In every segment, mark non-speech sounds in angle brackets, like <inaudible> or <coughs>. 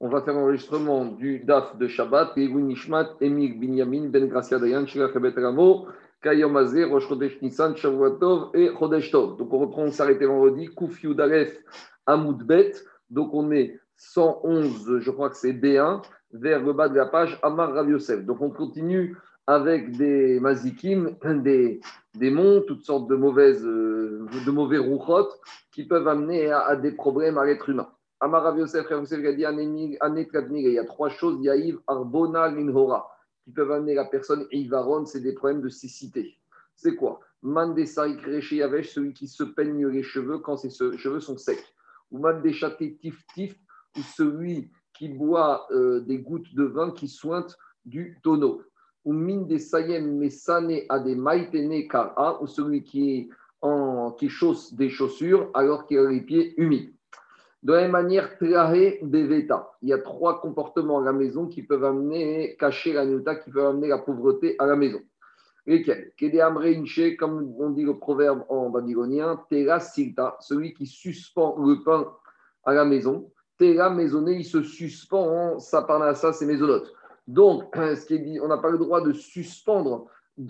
On va faire l'enregistrement du DAF de Shabbat, et Nishmat, Emir Binyamin, Ben Gracia Dayan, Shira Chabet Ramo, Kayom Azé, Rosh Chodesh Nissan, Shavuatov et Chodesh Tov. Donc on reprend, on s'arrêtait vendredi, Kouf Yudalef, Amoud Bet. Donc on est 111, je crois que c'est B1, vers le bas de la page, Amar Rav Yosef. Donc on continue avec des mazikim, <clears throat> des, monts, toutes sortes de, mauvaises, euh, de mauvais rouchotes qui peuvent amener à, des problèmes à l'être humain. Amar Rav Yosef, Rav Yosef a dit il y a trois choses, Yahiv, Arbona, Minhora, qui peuvent amener la personne Ivaron, c'est des problèmes de cécité. C'est quoi? Mandesari Yavesh, celui qui se peigne les cheveux quand ses cheveux sont secs. Ou Mandeshate Tif Tif, ou celui qui boit euh, des gouttes de vin qui sointent du tonneau ou min des sayem mesane maïtene kara, ou celui qui, en, qui chausse des chaussures alors qu'il a les pieds humides. De la même manière, des deveta. Il y a trois comportements à la maison qui peuvent amener, cacher la nuta, qui peuvent amener la pauvreté à la maison. Lesquels? Comme on dit le proverbe en babylonien, Tera silta, celui qui suspend le pain à la maison. Tera maisonné, il se suspend en sapanasa, c'est maisonnotes. Donc, <clears throat> ce qui est dit, on n'a pas le droit de suspendre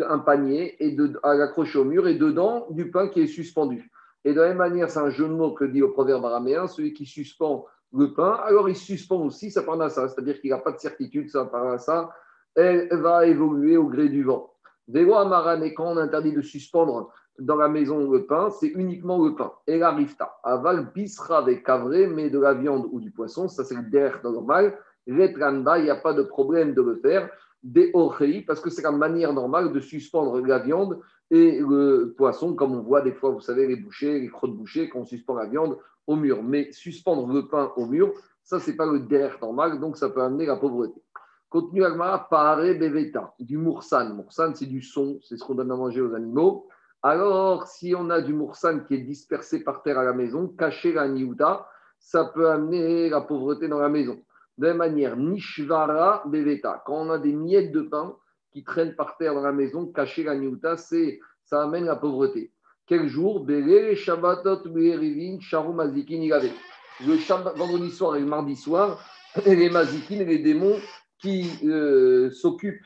un panier et de, à l'accrocher au mur et dedans du pain qui est suspendu. Et de la même manière, c'est un jeu de mots que dit au proverbe araméen, celui qui suspend le pain, alors il suspend aussi sa ça, c'est-à-dire qu'il n'a pas de certitude, sa ça, elle va évoluer au gré du vent. Vélo Amaran, et quand on interdit de suspendre dans la maison le pain, c'est uniquement le pain. Et la rifta, aval bisra avec cavré, mais de la viande ou du poisson, ça c'est le der normal. Retranda, il n'y a pas de problème de le faire. Des orchei, parce que c'est la manière normale de suspendre la viande et le poisson, comme on voit des fois, vous savez, les bouchers, les crottes bouchées, quand on suspend la viande au mur. Mais suspendre le pain au mur, ça, c'est pas le der normal, donc ça peut amener la pauvreté. Contenu Agmara, pare beveta, du moursan. Moursan, c'est du son, c'est ce qu'on donne à manger aux animaux. Alors, si on a du moursan qui est dispersé par terre à la maison, caché la niouta, ça peut amener la pauvreté dans la maison. De la même manière, Nishvara Beveta, quand on a des miettes de pain qui traînent par terre dans la maison, caché la niuta, ça amène la pauvreté. Quel jour Le Shabbat, vendredi soir et le mardi soir, <laughs> les mazikin et les démons qui euh, s'occupent,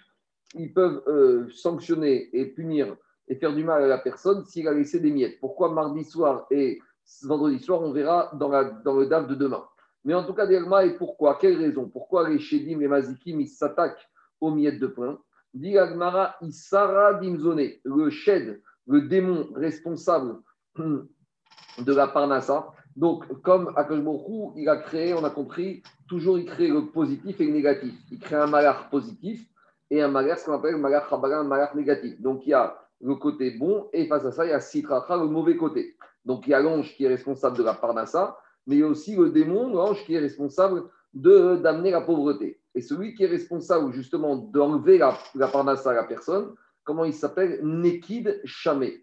ils peuvent euh, sanctionner et punir et faire du mal à la personne s'il a laissé des miettes. Pourquoi mardi soir et vendredi soir, on verra dans, la, dans le DAF de demain. Mais en tout cas, Derma, et pourquoi? Quelle raison? Pourquoi les Shedim et Mazikim s'attaquent aux miettes de pain? Dit Agmara, Isara Dimzone, le Shed, le démon responsable <clears throat> de la Parnassa. Donc, comme Akashbourou, il a créé, on a compris, toujours il crée le positif et le négatif. Il crée un malheur positif et un malheur, ce qu'on appelle malheur un malheur négatif. Donc, il y a le côté bon et face à ça, il y a Sitracha, le mauvais côté. Donc, il y a l'ange qui est responsable de la Parnassa mais il y a aussi le démon, l'ange, qui est responsable d'amener la pauvreté. Et celui qui est responsable justement d'enlever la, la parnassa à la personne, comment il s'appelle? Nekid Shamé.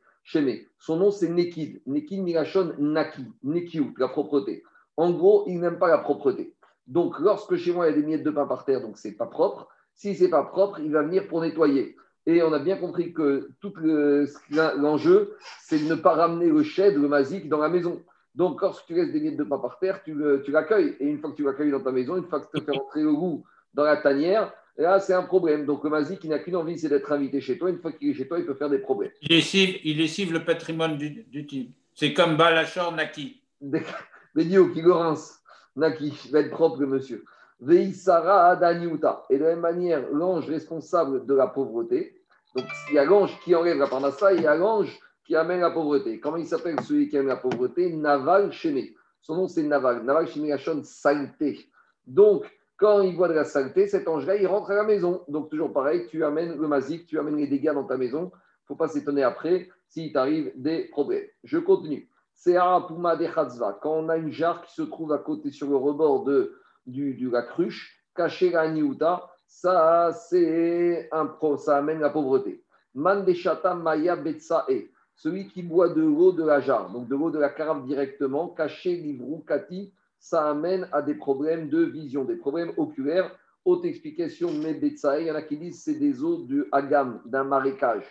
Son nom c'est Nekid. Nekid Milachon Naki. Nekiut, la propreté. En gros, il n'aime pas la propreté. Donc, lorsque chez moi il y a des miettes de pain par terre, donc c'est pas propre. Si c'est pas propre, il va venir pour nettoyer. Et on a bien compris que tout l'enjeu, c'est de ne pas ramener le shed, le masique dans la maison. Donc, lorsque tu laisses des miettes de pain par terre, tu, l'accueilles. Et une fois que tu l'accueilles dans ta maison, une fois que tu te fais rentrer le goût dans la tanière, là, c'est un problème. Donc, le mazik, il n'a qu'une envie, c'est d'être invité chez toi. Une fois qu'il est chez toi, il peut faire des problèmes. Il lessive, il lessive le patrimoine du, type. C'est comme Balachor Naki. Bédio, <laughs> qui le rince. Naki, va être propre, monsieur. Veisara Adaniuta. Et de la même manière, l'ange responsable de la pauvreté. Donc, il y a l'ange qui enlève la parnassa, il y a l'ange qui amène la pauvreté. Comment il s'appelle celui qui amène la pauvreté? Naval Chéné. Son nom, c'est Naval. Naval Chéné Hachon, saleté. Donc, quand il voit de la saleté, cet ange-là, il rentre à la maison. Donc, toujours pareil, tu amènes le mazik, tu amènes les dégâts dans ta maison. Il ne faut pas s'étonner après s'il t'arrive des problèmes. Je continue. C'est Arapuma de Quand on a une jarre qui se trouve à côté sur le rebord de, du, la cruche, caché la niuta, ça, c'est un, ça amène la pauvreté. Mandeshata Maya Betsae celui qui boit de l'eau de la jarre, donc de l'eau de la carafe directement, caché, livrou, kati, ça amène à des problèmes de vision, des problèmes oculaires. Haute explication, mais il y en a qui disent c'est des eaux du hagam, d'un marécage.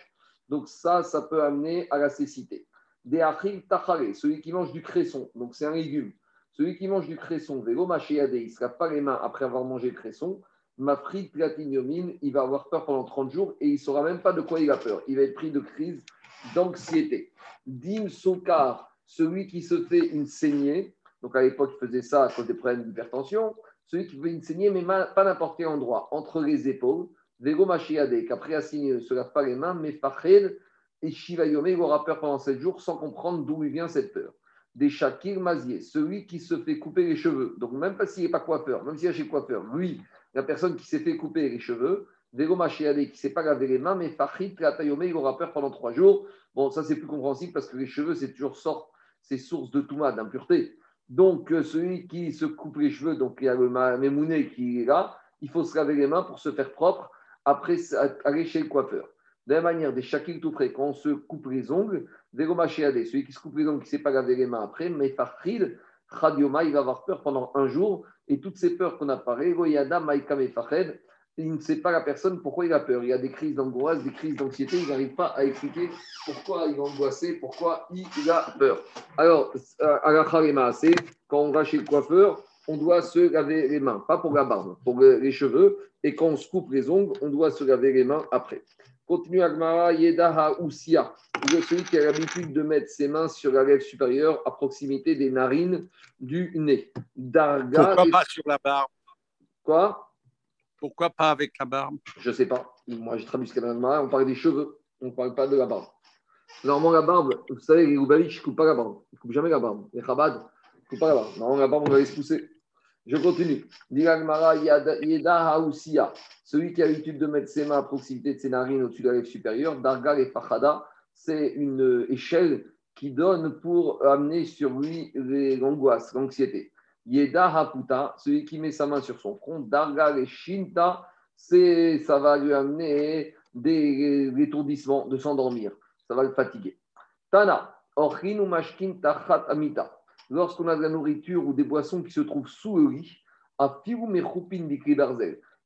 Donc ça, ça peut amener à la cécité. Des achil tachare, celui qui mange du cresson, donc c'est un légume. Celui qui mange du cresson, vélo machéadé, il ne se lave pas les mains après avoir mangé le cresson. Mafrid platiniumine, il va avoir peur pendant 30 jours et il ne saura même pas de quoi il a peur. Il va être pris de crise d'anxiété. Dim Sokar, celui qui se fait une saignée, donc à l'époque il faisait ça à cause des problèmes d'hypertension, celui qui fait une saignée, mais pas n'importe quel endroit, entre les épaules, Vego Machiade, qu'après a signé ne se lave pas les mains, mais Fached et Shivayome, il aura peur pendant 7 jours sans comprendre d'où lui vient cette peur. Des Shakir Mazier, celui qui se fait couper les cheveux, donc même pas s'il n'est pas coiffeur, même s'il est chez coiffeur, lui, la personne qui s'est fait couper les cheveux, Vego Machiade, qui ne s'est pas lavé les mains, mais Fachid Tayome, il aura peur pendant 3 jours. Bon, ça c'est plus compréhensible parce que les cheveux, c'est toujours source de touma, d'impureté. Donc, euh, celui qui se coupe les cheveux, donc il y a le Mémouné qui est là, il faut se laver les mains pour se faire propre après aller chez le coiffeur. De la manière, des shakil tout près, quand on se coupe les ongles, celui qui se coupe les ongles, qui ne sait pas laver les mains après, mais Khadioma, il va avoir peur pendant un jour, et toutes ces peurs qu'on a parlé, Goyada, Maïka, il ne sait pas la personne pourquoi il a peur. Il y a des crises d'angoisse, des crises d'anxiété, il n'arrive pas à expliquer pourquoi il est angoissé, pourquoi il a peur. Alors, à la c'est quand on va chez le coiffeur, on doit se laver les mains, pas pour la barbe, pour les cheveux, et quand on se coupe les ongles, on doit se laver les mains après. Continue Agmara, Yedaha Usia, celui qui a l'habitude de mettre ses mains sur la lèvre supérieure à proximité des narines du nez. Darga. Pourquoi pas sur la barbe? Quoi? Pourquoi pas avec la barbe? Je ne sais pas. Moi, j'ai traduit ce qu'il on parle des cheveux, on ne parle pas de la barbe. Normalement, la barbe, vous savez, les Loubavitch ne coupent pas la barbe. Ils ne coupent jamais la barbe. Les Chabad ne coupent pas la barbe. Normalement, la barbe, on va se pousser. Je continue. Celui qui a l'habitude de mettre ses mains à proximité de ses narines au-dessus de la lèvre supérieure, Darga et Fachada, c'est une échelle qui donne pour amener sur lui l'angoisse, l'anxiété. Yeda Haputa, celui qui met sa main sur son front, Darga et Shinta, ça va lui amener des étourdissements, de s'endormir. Ça va le fatiguer. Tana, Orhin Mashkin Tachat. Lorsqu'on a de la nourriture ou des boissons qui se trouvent sous le lit,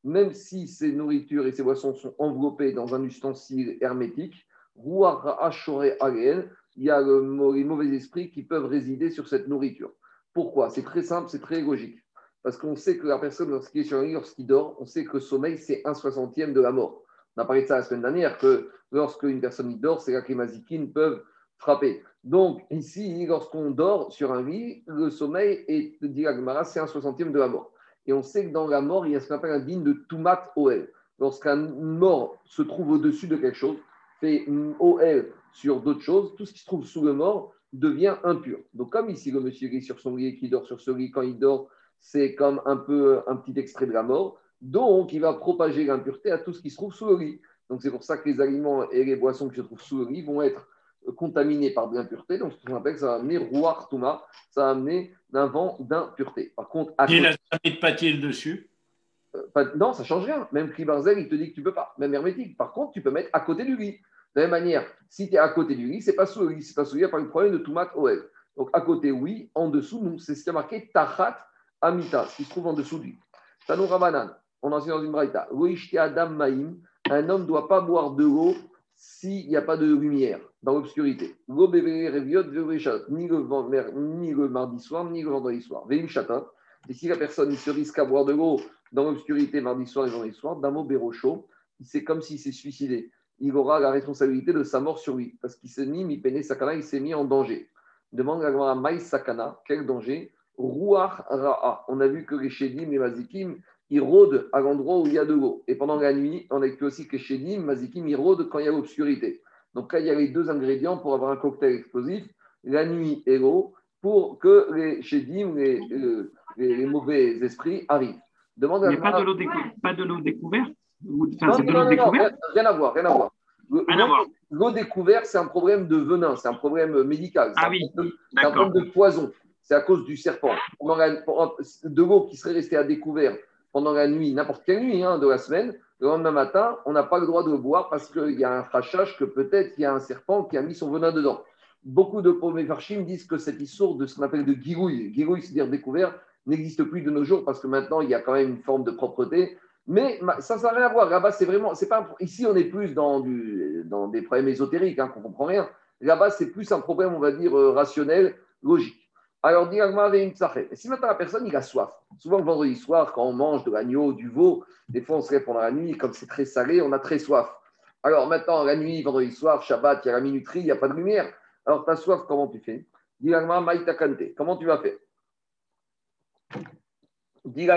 même si ces nourritures et ces boissons sont enveloppées dans un ustensile hermétique, il y a les mauvais esprits qui peuvent résider sur cette nourriture. Pourquoi? C'est très simple, c'est très logique. Parce qu'on sait que la personne, lorsqu'il est sur un lit, lorsqu'il dort, on sait que le sommeil, c'est un soixantième de la mort. On a parlé de ça la semaine dernière, que lorsqu'une personne dort, c'est là que les mazikines peuvent frapper. Donc, ici, lorsqu'on dort sur un lit, le sommeil est, dit c'est un soixantième de la mort. Et on sait que dans la mort, il y a ce qu'on appelle un digne de Tumat OL. Lorsqu'un mort se trouve au-dessus de quelque chose, fait OL sur d'autres choses, tout ce qui se trouve sous le mort devient impur. Donc, comme ici, le monsieur est sur son lit et qui dort sur ce lit, quand il dort, c'est comme un peu un petit extrait de la mort. Donc, il va propager l'impureté à tout ce qui se trouve sous le lit. Donc, c'est pour ça que les aliments et les boissons qui se trouvent sous le lit vont être contaminés par de l'impureté. Donc, ce qu'on appelle, ça va amener roi touma, ça va amener un vent d'impureté. Par contre, à il a de pâtil dessus? Euh, Non, ça ne change rien. Même Barzel, il te dit que tu ne peux pas. Même hermétique. Par contre, tu peux mettre à côté du lit. De la même manière, si tu es à côté du lit, ce n'est pas sous le lit. c'est pas sous le lit, il n'y a pas de problème de Toumat OL. Donc à côté, oui. En dessous, nous, c'est ce qui a marqué Tachat Amita, ce qui se trouve en dessous du lit. Tanou Rabanan, on enseigne dans une braïta. Adam un homme ne doit pas boire de l'eau s'il n'y a pas de lumière, dans l'obscurité. Ni le, ni le mardi soir, ni le vendredi soir. Et si la personne se risque à boire de l'eau dans l'obscurité mardi soir et vendredi soir, damo bérocho, c'est comme s'il s'est suicidé il aura la responsabilité de sa mort sur lui, parce qu'il s'est mis, mi sakana, il s'est mis en danger. Demande à Maï sakana, quel danger? Rouach ra'a. On a vu que les shedim, les mazikim, ils rôdent à l'endroit où il y a de l'eau. Et pendant la nuit, on a vu aussi que les shedim, mazikim, ils rôdent quand il y a l'obscurité. Donc là, il y a les deux ingrédients pour avoir un cocktail explosif, la nuit et l'eau, pour que les shedim, les, euh, les, mauvais esprits arrivent. Demande Mais pas de l'eau découverte? Non, non, non, rien à voir, rien à voir. L'eau découverte, c'est un problème de venin, c'est un problème médical. Ah oui, c'est un problème de poison. C'est à cause du serpent. de l'eau qui serait restée à découvert pendant la nuit, n'importe quelle nuit hein, de la semaine, le lendemain matin, on n'a pas le droit de le boire parce qu'il y a un crachage que peut-être il y a un serpent qui a mis son venin dedans. Beaucoup de Farchim disent que cette histoire de ce qu'on appelle de guigouille, guigouille, c'est-à-dire découvert, n'existe plus de nos jours parce que maintenant il y a quand même une forme de propreté mais ça, ça n'a rien à voir. Là-bas, c'est vraiment. C'est pas, ici, on est plus dans, des problèmes ésotériques, hein, qu'on ne comprend rien. Là-bas, c'est plus un problème, on va dire, euh, rationnel, logique. Alors, une Si maintenant la personne, il a soif, souvent le vendredi soir, quand on mange de l'agneau, du veau, des fois on se pendant la nuit, comme c'est très salé, on a très soif. Alors maintenant, la nuit, vendredi soir, Shabbat, il y a la minuterie, il n'y a pas de lumière. Alors, tu as soif, comment tu fais? Comment tu vas faire? Tu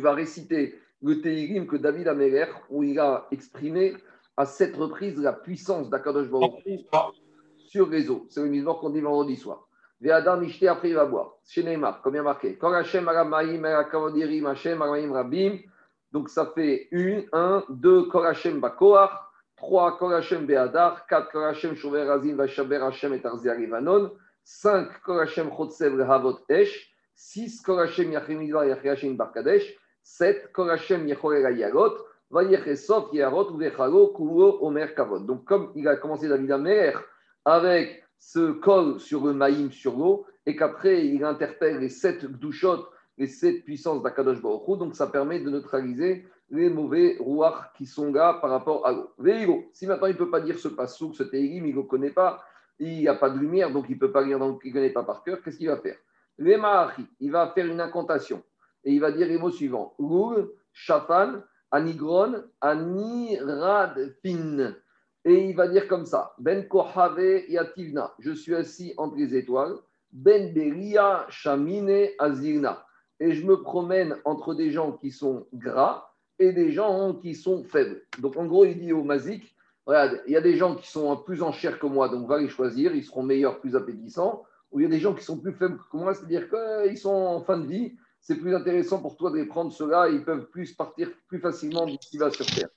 vas réciter le Tehillim que David a Améler, où il a exprimé à sept reprises la puissance d'Akadosh Baruch sur les eaux. C'est le misement qu'on dit vendredi soir. Ve'adar nishte, après il va boire. Chez Neymar, comme il y a marqué. Hashem aramaim erakavodirim Hashem aramaim rabim. Donc ça fait une, un, deux, Kol Hashem bakoach. Trois, Kol Hashem be'adar. Quatre, Kol Hashem shover razim vachaber Hashem et arzia rivanon. 5 Korachem Chotsev Havot Esh, 6 Korachem Yachimidva Yachim Barkadesh, 7 Korachem Yechorela Yagot, Vayechesov Yarot Vechalo Kuro Omer Kavod. Donc, comme il a commencé David Amer avec ce col sur le maïm sur l'eau, et qu'après il interpelle les 7 douchotes, les 7 puissances d'Akadosh Baruch donc ça permet de neutraliser les mauvais rouards qui sont là par rapport à l'eau. Si maintenant il ne peut pas dire ce passouk, ce télim, il ne le connaît pas, il n'y a pas de lumière, donc il ne peut pas lire, donc il ne connaît pas par cœur, qu'est-ce qu'il va faire? Il va faire une incantation et il va dire les mots suivants Rul, Shafan, Anigron, Aniradfin. Et il va dire comme ça Ben Kohave Yativna, je suis assis entre les étoiles, Ben Beria Shamine Azirna. Et je me promène entre des gens qui sont gras et des gens qui sont faibles. Donc en gros, il dit au Mazik Regarde, il y a des gens qui sont plus en chair que moi, donc va les choisir, ils seront meilleurs, plus appétissants. Ou il y a des gens qui sont plus faibles que moi, c'est-à-dire qu'ils sont en fin de vie. C'est plus intéressant pour toi de les prendre ceux-là, ils peuvent plus partir plus facilement d'ici là sur Terre.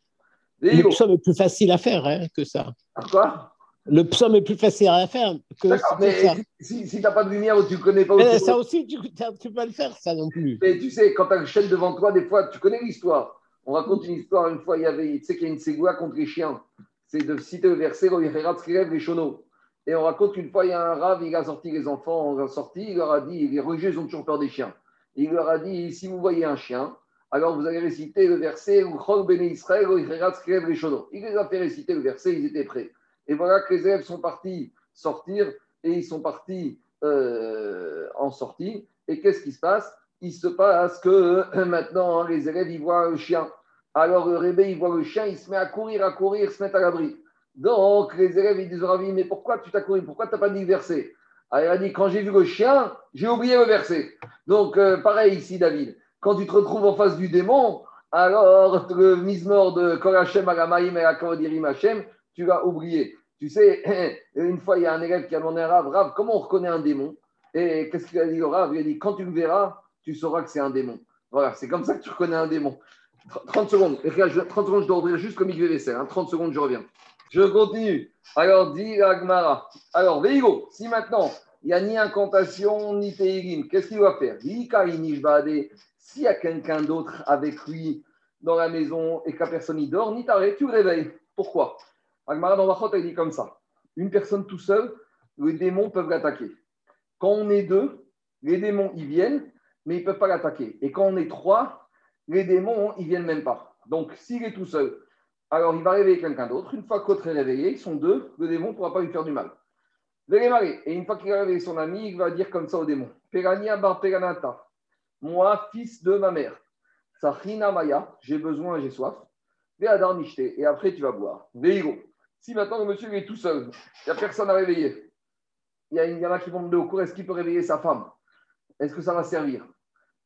le psaume est plus facile à faire hein, que ça. quoi? Le psaume est plus facile à faire que, ça. Si, si tu n'as pas de lumière ou tu ne connais pas. Mais ça aussi, tu, tu peux le faire, ça non plus. Mais tu sais, quand tu as une chaîne devant toi, des fois, tu connais l'histoire. On raconte une histoire, une fois, il y avait, tu sais qu'il y a une ségoua contre les chiens c'est de citer le verset les. Et on raconte qu'une fois, il y a un rave, il a sorti les enfants, on a sorti, il leur a dit, les religieux ont toujours peur des chiens. Il leur a dit, si vous voyez un chien, alors vous allez réciter le verset Israël, les. Il les a fait réciter le verset, ils étaient prêts. Et voilà que les élèves sont partis sortir et ils sont partis euh, en sortie. Et qu'est-ce qui se passe? Il se passe que <clears throat> maintenant, les élèves, ils voient un chien. Alors le rébé, il voit le chien, il se met à courir, à courir, se met à l'abri. Donc les élèves, ils disent Ravi, mais pourquoi tu t'as couru? Pourquoi tu n'as pas dit le verset? Alors il a dit, quand j'ai vu le chien, j'ai oublié le verset. Donc euh, pareil ici, David. Quand tu te retrouves en face du démon, alors le mismor de Korachem Agamaim et Akodirim Hashem, tu vas oublier. Tu sais, <clears throat> une fois, il y a un élève qui a demandé à Rav, Rav, comment on reconnaît un démon? Et qu'est-ce qu'il a dit au Rav? Il a dit, quand tu le verras, tu sauras que c'est un démon. Voilà, c'est comme ça que tu reconnais un démon. 30 secondes. 30 secondes, je dois juste comme il vaisselle. 30 secondes, je reviens. Je continue. Alors, dit Agmara. Alors, Veigo, si maintenant, il n'y a ni incantation, ni teilim, qu'est-ce qu'il va faire? S'il y a quelqu'un d'autre avec lui dans la maison et qu'à personne n'y dort, ni t'arrêtes, tu le réveilles. Pourquoi? Agmara dans Vachot, elle dit comme ça. Une personne tout seul, les démons peuvent l'attaquer. Quand on est deux, les démons, ils viennent, mais ils ne peuvent pas l'attaquer. Et quand on est trois, les démons, ils viennent même pas. Donc, s'il est tout seul, alors il va réveiller quelqu'un d'autre. Une fois qu'autre est réveillé, ils sont deux, le démon ne pourra pas lui faire du mal. Et une fois qu'il a réveillé son ami, il va dire comme ça au démon Perania bar peranata, moi, fils de ma mère, Sachina Maya, j'ai besoin, j'ai soif. Et après, tu vas boire. Veigo. Si maintenant le monsieur est tout seul, il n'y a personne à réveiller, il y, a, y en a qui vont demander au cours est-ce qu'il peut réveiller sa femme? Est-ce que ça va servir?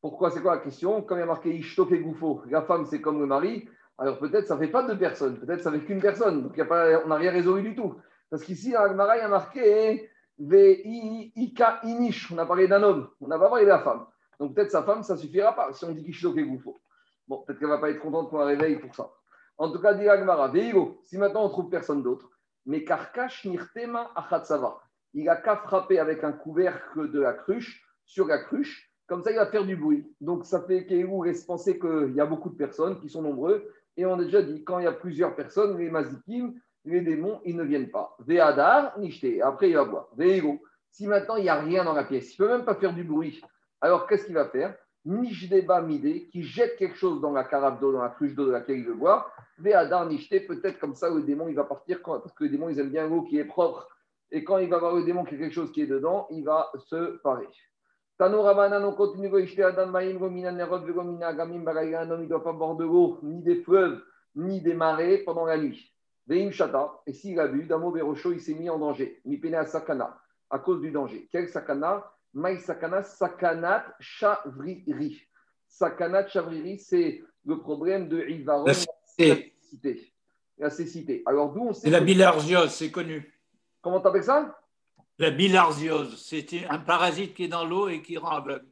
Pourquoi C'est quoi la question? Comme il y a marqué Ishtok Goufo, la femme c'est comme le mari, alors peut-être ça ne fait pas deux personnes, peut-être ça fait qu'une personne. Donc y a pas, on n'a rien résolu du tout. Parce qu'ici, dans il y a marqué Ika Inish, on a parlé d'un homme, on n'a pas parlé de la femme. Donc peut-être sa femme, ça ne suffira pas si on dit Ishtok Goufo. Bon, peut-être qu'elle ne va pas être contente qu'on la réveille pour ça. En tout cas, dit Agmara, Veigo, si maintenant on trouve personne d'autre, mais Karkash Nirtema Achatsava, il a qu'à frapper avec un couvercle de la cruche sur la cruche comme ça, il va faire du bruit. Donc, ça fait qu'Eou laisse penser qu'il y a beaucoup de personnes qui sont nombreux. Et on a déjà dit, quand il y a plusieurs personnes, les mazikim, les démons, ils ne viennent pas. Ve'adar, nishte. Après, il va boire. Ve'ego. Si maintenant, il n'y a rien dans la pièce, il ne peut même pas faire du bruit, alors qu'est-ce qu'il va faire? Nishdeba Midé, qui jette quelque chose dans la carafe d'eau, dans la cruche d'eau de laquelle il veut boire. Ve'adar Nishte, peut-être comme ça, le démon, il va partir, parce que le démon, ils aiment bien l'eau qui est propre. Et quand il va voir le démon qui a quelque chose qui est dedans, il va se parer. Tano Rabanan, on continue, un homme, il ne doit pas boire de l'eau, ni des fleuves, ni des marais pendant la nuit. Veim Shata, et s'il a bu, Damo Berocho, il s'est mis en danger. Mi pene à Sakana, à cause du danger. Quel Sakana? Maï Sakana, Sakanat Chavriri. Sakanat Chavriri, c'est le problème de Ivaron, La cécité. La cécité. Alors d'où on sait. C'est la bilharziose, c'est connu. Comment t'appelles ça? La bilharziose, c'est un parasite qui est dans l'eau et qui rend aveugle.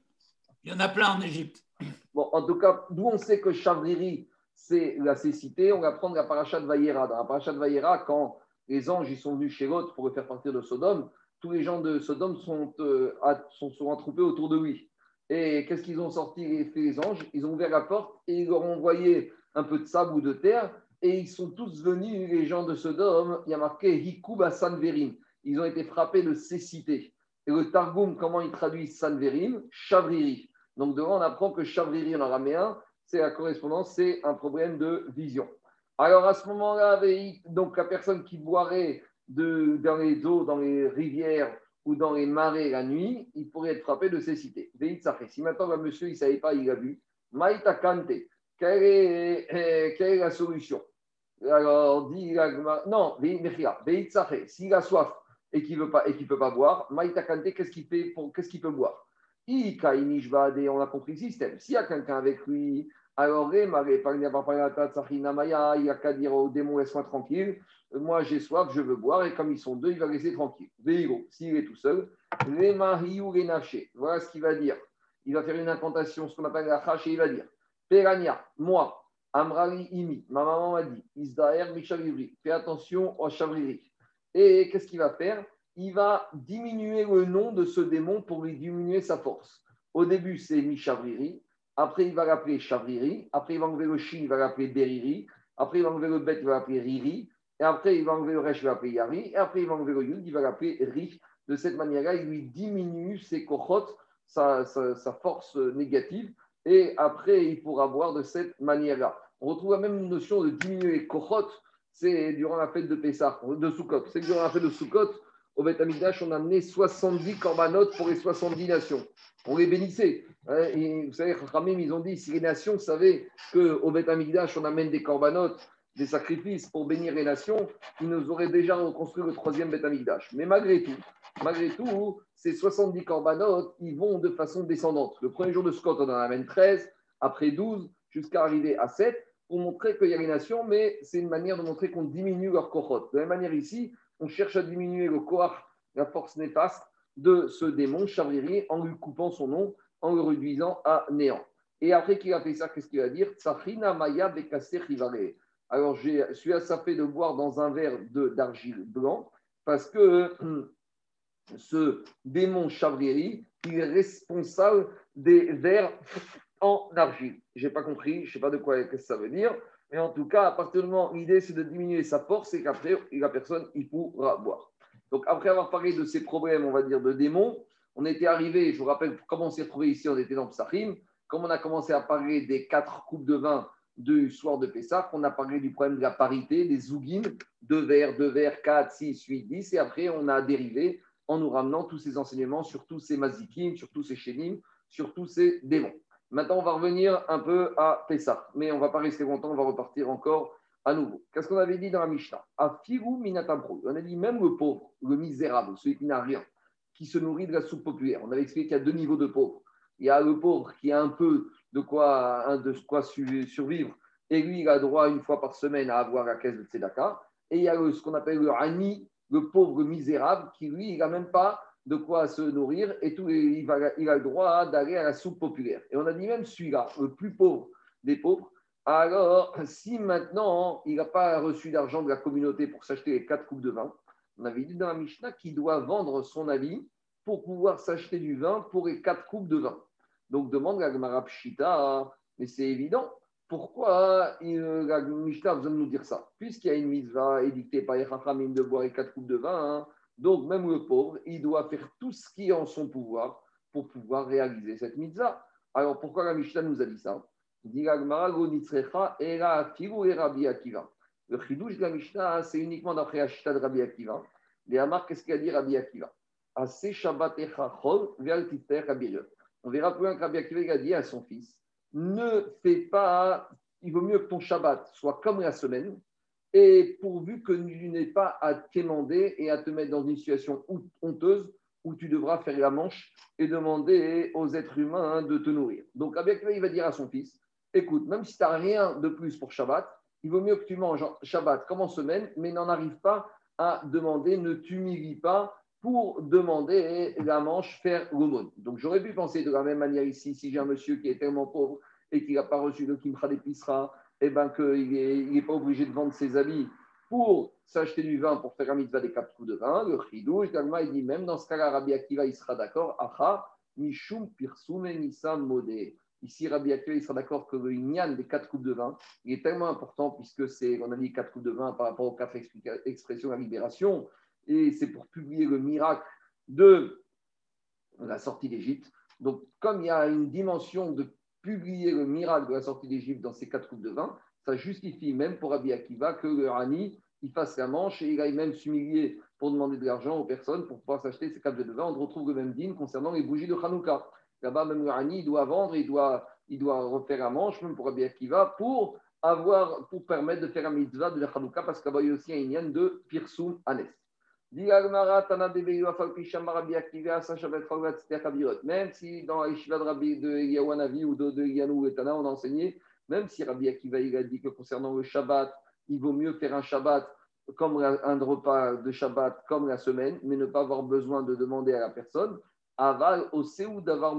Il y en a plein en Égypte. Bon, en tout cas, d'où on sait que Chavriri, c'est la cécité, on va prendre la paracha de Vayera. Dans la paracha de Vayera, quand les anges ils sont venus chez Lot pour le faire partir de Sodome, tous les gens de Sodome sont, euh, sont, sont autour de lui. Et qu'est-ce qu'ils ont sorti fait les anges? Ils ont ouvert la porte et ils leur ont envoyé un peu de sable ou de terre. Et ils sont tous venus, les gens de Sodome, il y a marqué Hikub à Sanverim. Ils ont été frappés de cécité. Et le Targum, comment il traduit Sanverim? Chavriri. Donc devant, on apprend que Chavriri en araméen, c'est la correspondance, c'est un problème de vision. Alors à ce moment-là, donc la personne qui boirait de, dans les eaux, dans les rivières ou dans les marais la nuit, il pourrait être frappé de cécité. Si maintenant le monsieur il ne savait pas, il a vu. Maïta Kante, quelle est, euh, quelle est la solution? Alors dit non. S'il a soif et qu'il ne peut pas boire, Maïta qu'est-ce qu'il fait pour, qu'est-ce qu'il peut boire on a compris le système. S'il y a quelqu'un avec lui, alors il n'y a qu'à dire au démon, laisse-moi tranquille. Moi, j'ai soif, je veux boire. Et comme ils sont deux, il va laisser tranquille. S'il est tout seul. Voilà ce qu'il va dire. Il va faire une incantation, ce qu'on appelle la hache, et il va dire Perania, moi, Amrali Imi, ma maman m'a dit Isdaer Mishaviri, fais attention au Chavriri. Et qu'est-ce qu'il va faire? Il va diminuer le nom de ce démon pour lui diminuer sa force. Au début, c'est Mishavriri. Après, il va l'appeler Chavriri. Après, il va enlever le Shin, il va l'appeler Beriri. Après, il va enlever le Bet, il va l'appeler Riri. Et après, il va enlever le Resh, il va l'appeler Yari. Et après, il va enlever le Yud, il va l'appeler Ri. De cette manière-là, il lui diminue ses kochot, sa, force négative. Et après, il pourra boire de cette manière-là. On retrouve la même notion de diminuer les. C'est durant la fête de Pessah, de Sukkot. C'est durant la fête de Sukkot, au Beth Amikdash, on a amené 70 corbanotes pour les 70 nations. On les bénissait. Hein, vous savez, Ramim, ils ont dit, si les nations savaient qu'au Beth Amikdash, on amène des corbanotes, des sacrifices pour bénir les nations, ils nous auraient déjà reconstruit le troisième Beth Amikdash. Mais malgré tout, malgré tout, ces 70 corbanotes, ils vont de façon descendante. Le premier jour de Scott, on en amène 13, après 12, jusqu'à arriver à 7, pour montrer qu'il y a les nations, mais c'est une manière de montrer qu'on diminue leur kohot. De la même manière ici, on cherche à diminuer le koach, la force néfaste de ce démon, Chavriri, en lui coupant son nom, en le réduisant à néant. Et après qu'il a fait ça, qu'est-ce qu'il va dire? Tsafrina Maya Rivare. Alors, je suis assaffé de boire dans un verre d'argile blanc, parce que ce démon Chavriri, il est responsable des verres en argile. Je n'ai pas compris, je ne sais pas de quoi que ça veut dire, mais en tout cas, à partir du moment l'idée c'est de diminuer sa force, et qu'après, la personne, il pourra boire. Donc, après avoir parlé de ces problèmes, on va dire, de démons, on était arrivé, je vous rappelle comment on s'est retrouvé ici, on était dans Psachim, comme on a commencé à parler des quatre coupes de vin du soir de Pessah, on a parlé du problème de la parité, des zougines, deux verres, deux verres, 4, 6, 8, 10, et après on a dérivé en nous ramenant tous ces enseignements sur tous ces mazikim, sur tous ces chénim, sur tous ces démons. Maintenant, on va revenir un peu à Pessah, mais on ne va pas rester longtemps, on va repartir encore à nouveau. Qu'est-ce qu'on avait dit dans la Mishnah? À Minatabro, on a dit même le pauvre, le misérable, celui qui n'a rien, qui se nourrit de la soupe populaire. On avait expliqué qu'il y a deux niveaux de pauvres. Il y a le pauvre qui a un peu de quoi, de quoi su- survivre, et lui, il a droit une fois par semaine à avoir la caisse de Tzedaka. Et il y a ce qu'on appelle le Hani, le pauvre misérable, qui lui, il n'a même pas de quoi se nourrir, et tout, il, a le droit d'aller à la soupe populaire. Et on a dit même celui-là, le plus pauvre des pauvres, alors si maintenant il n'a pas reçu d'argent de la communauté pour s'acheter les quatre coupes de vin, on avait dit dans la Mishnah qu'il doit vendre son avis pour pouvoir s'acheter du vin pour les quatre coupes de vin. Donc demande la Gemara mais c'est évident. Pourquoi la Mishnah a besoin de nous dire ça? Puisqu'il y a une mitzvah édictée par les Chachamim de boire les quatre coupes de vin, hein, donc même le pauvre, il doit faire tout ce qui est en son pouvoir pour pouvoir réaliser cette mitzvah. Alors pourquoi la Mishnah nous a dit ça? Le chidouche de la Mishnah, c'est uniquement d'après la Shita de Rabbi Akiva. Les Amar, qu'est-ce qu'il a dit Rabbi Akiva? On verra plus loin que Rabbi Akiva a dit à son fils Ne fais pas, il vaut mieux que ton Shabbat soit comme la semaine, et pourvu que tu n'aies pas à t'émander et à te mettre dans une situation honteuse où tu devras faire la manche et demander aux êtres humains de te nourrir. Donc, Rabbi Akiva, il va dire à son fils Écoute, même si tu n'as rien de plus pour Shabbat, il vaut mieux que tu manges Shabbat comme en semaine, mais n'en arrive pas à demander, ne t'humilie pas pour demander la manche, faire l'aumône. Donc j'aurais pu penser de la même manière ici, si j'ai un monsieur qui est tellement pauvre et qui n'a pas reçu le kimcha d'épicerie, eh ben qu'il n'est pas obligé de vendre ses habits pour s'acheter du vin pour faire un mitzvah des quatre coups de vin. Le chidou, il dit même dans ce cas-là, Rabbi Akiva, il sera d'accord. Acha, mishum pirsum nisam modé. Ici, Rabbi Akiva, il sera d'accord que le Inyan des quatre coupes de vin, il est tellement important puisque c'est, on a dit quatre coupes de vin par rapport aux quatre expressions de la libération, et c'est pour publier le miracle de la sortie d'Égypte. Donc, comme il y a une dimension de publier le miracle de la sortie d'Égypte dans ces quatre coupes de vin, ça justifie même pour Rabbi Akiva que le Rani, il fasse la manche et il aille même s'humilier pour demander de l'argent aux personnes pour pouvoir s'acheter ces quatre de vin. On retrouve le même dîme concernant les bougies de Hanouka. Là-bas, même le Rani, il doit vendre, il doit, il doit refaire un manche, même pour Rabbi Akiva, pour, avoir, pour permettre de faire un mitzvah de la Chanukah, parce qu'il y a aussi un Inyan de Pirsum Anes. Même si dans la de Rabbi de Yawanavi ou de, de Yanou et Tana, on a enseigné, même si Rabbi Akiva il a dit que concernant le Shabbat, il vaut mieux faire un Shabbat comme un repas de Shabbat comme la semaine, mais ne pas avoir besoin de demander à la personne aval au ou d'avoir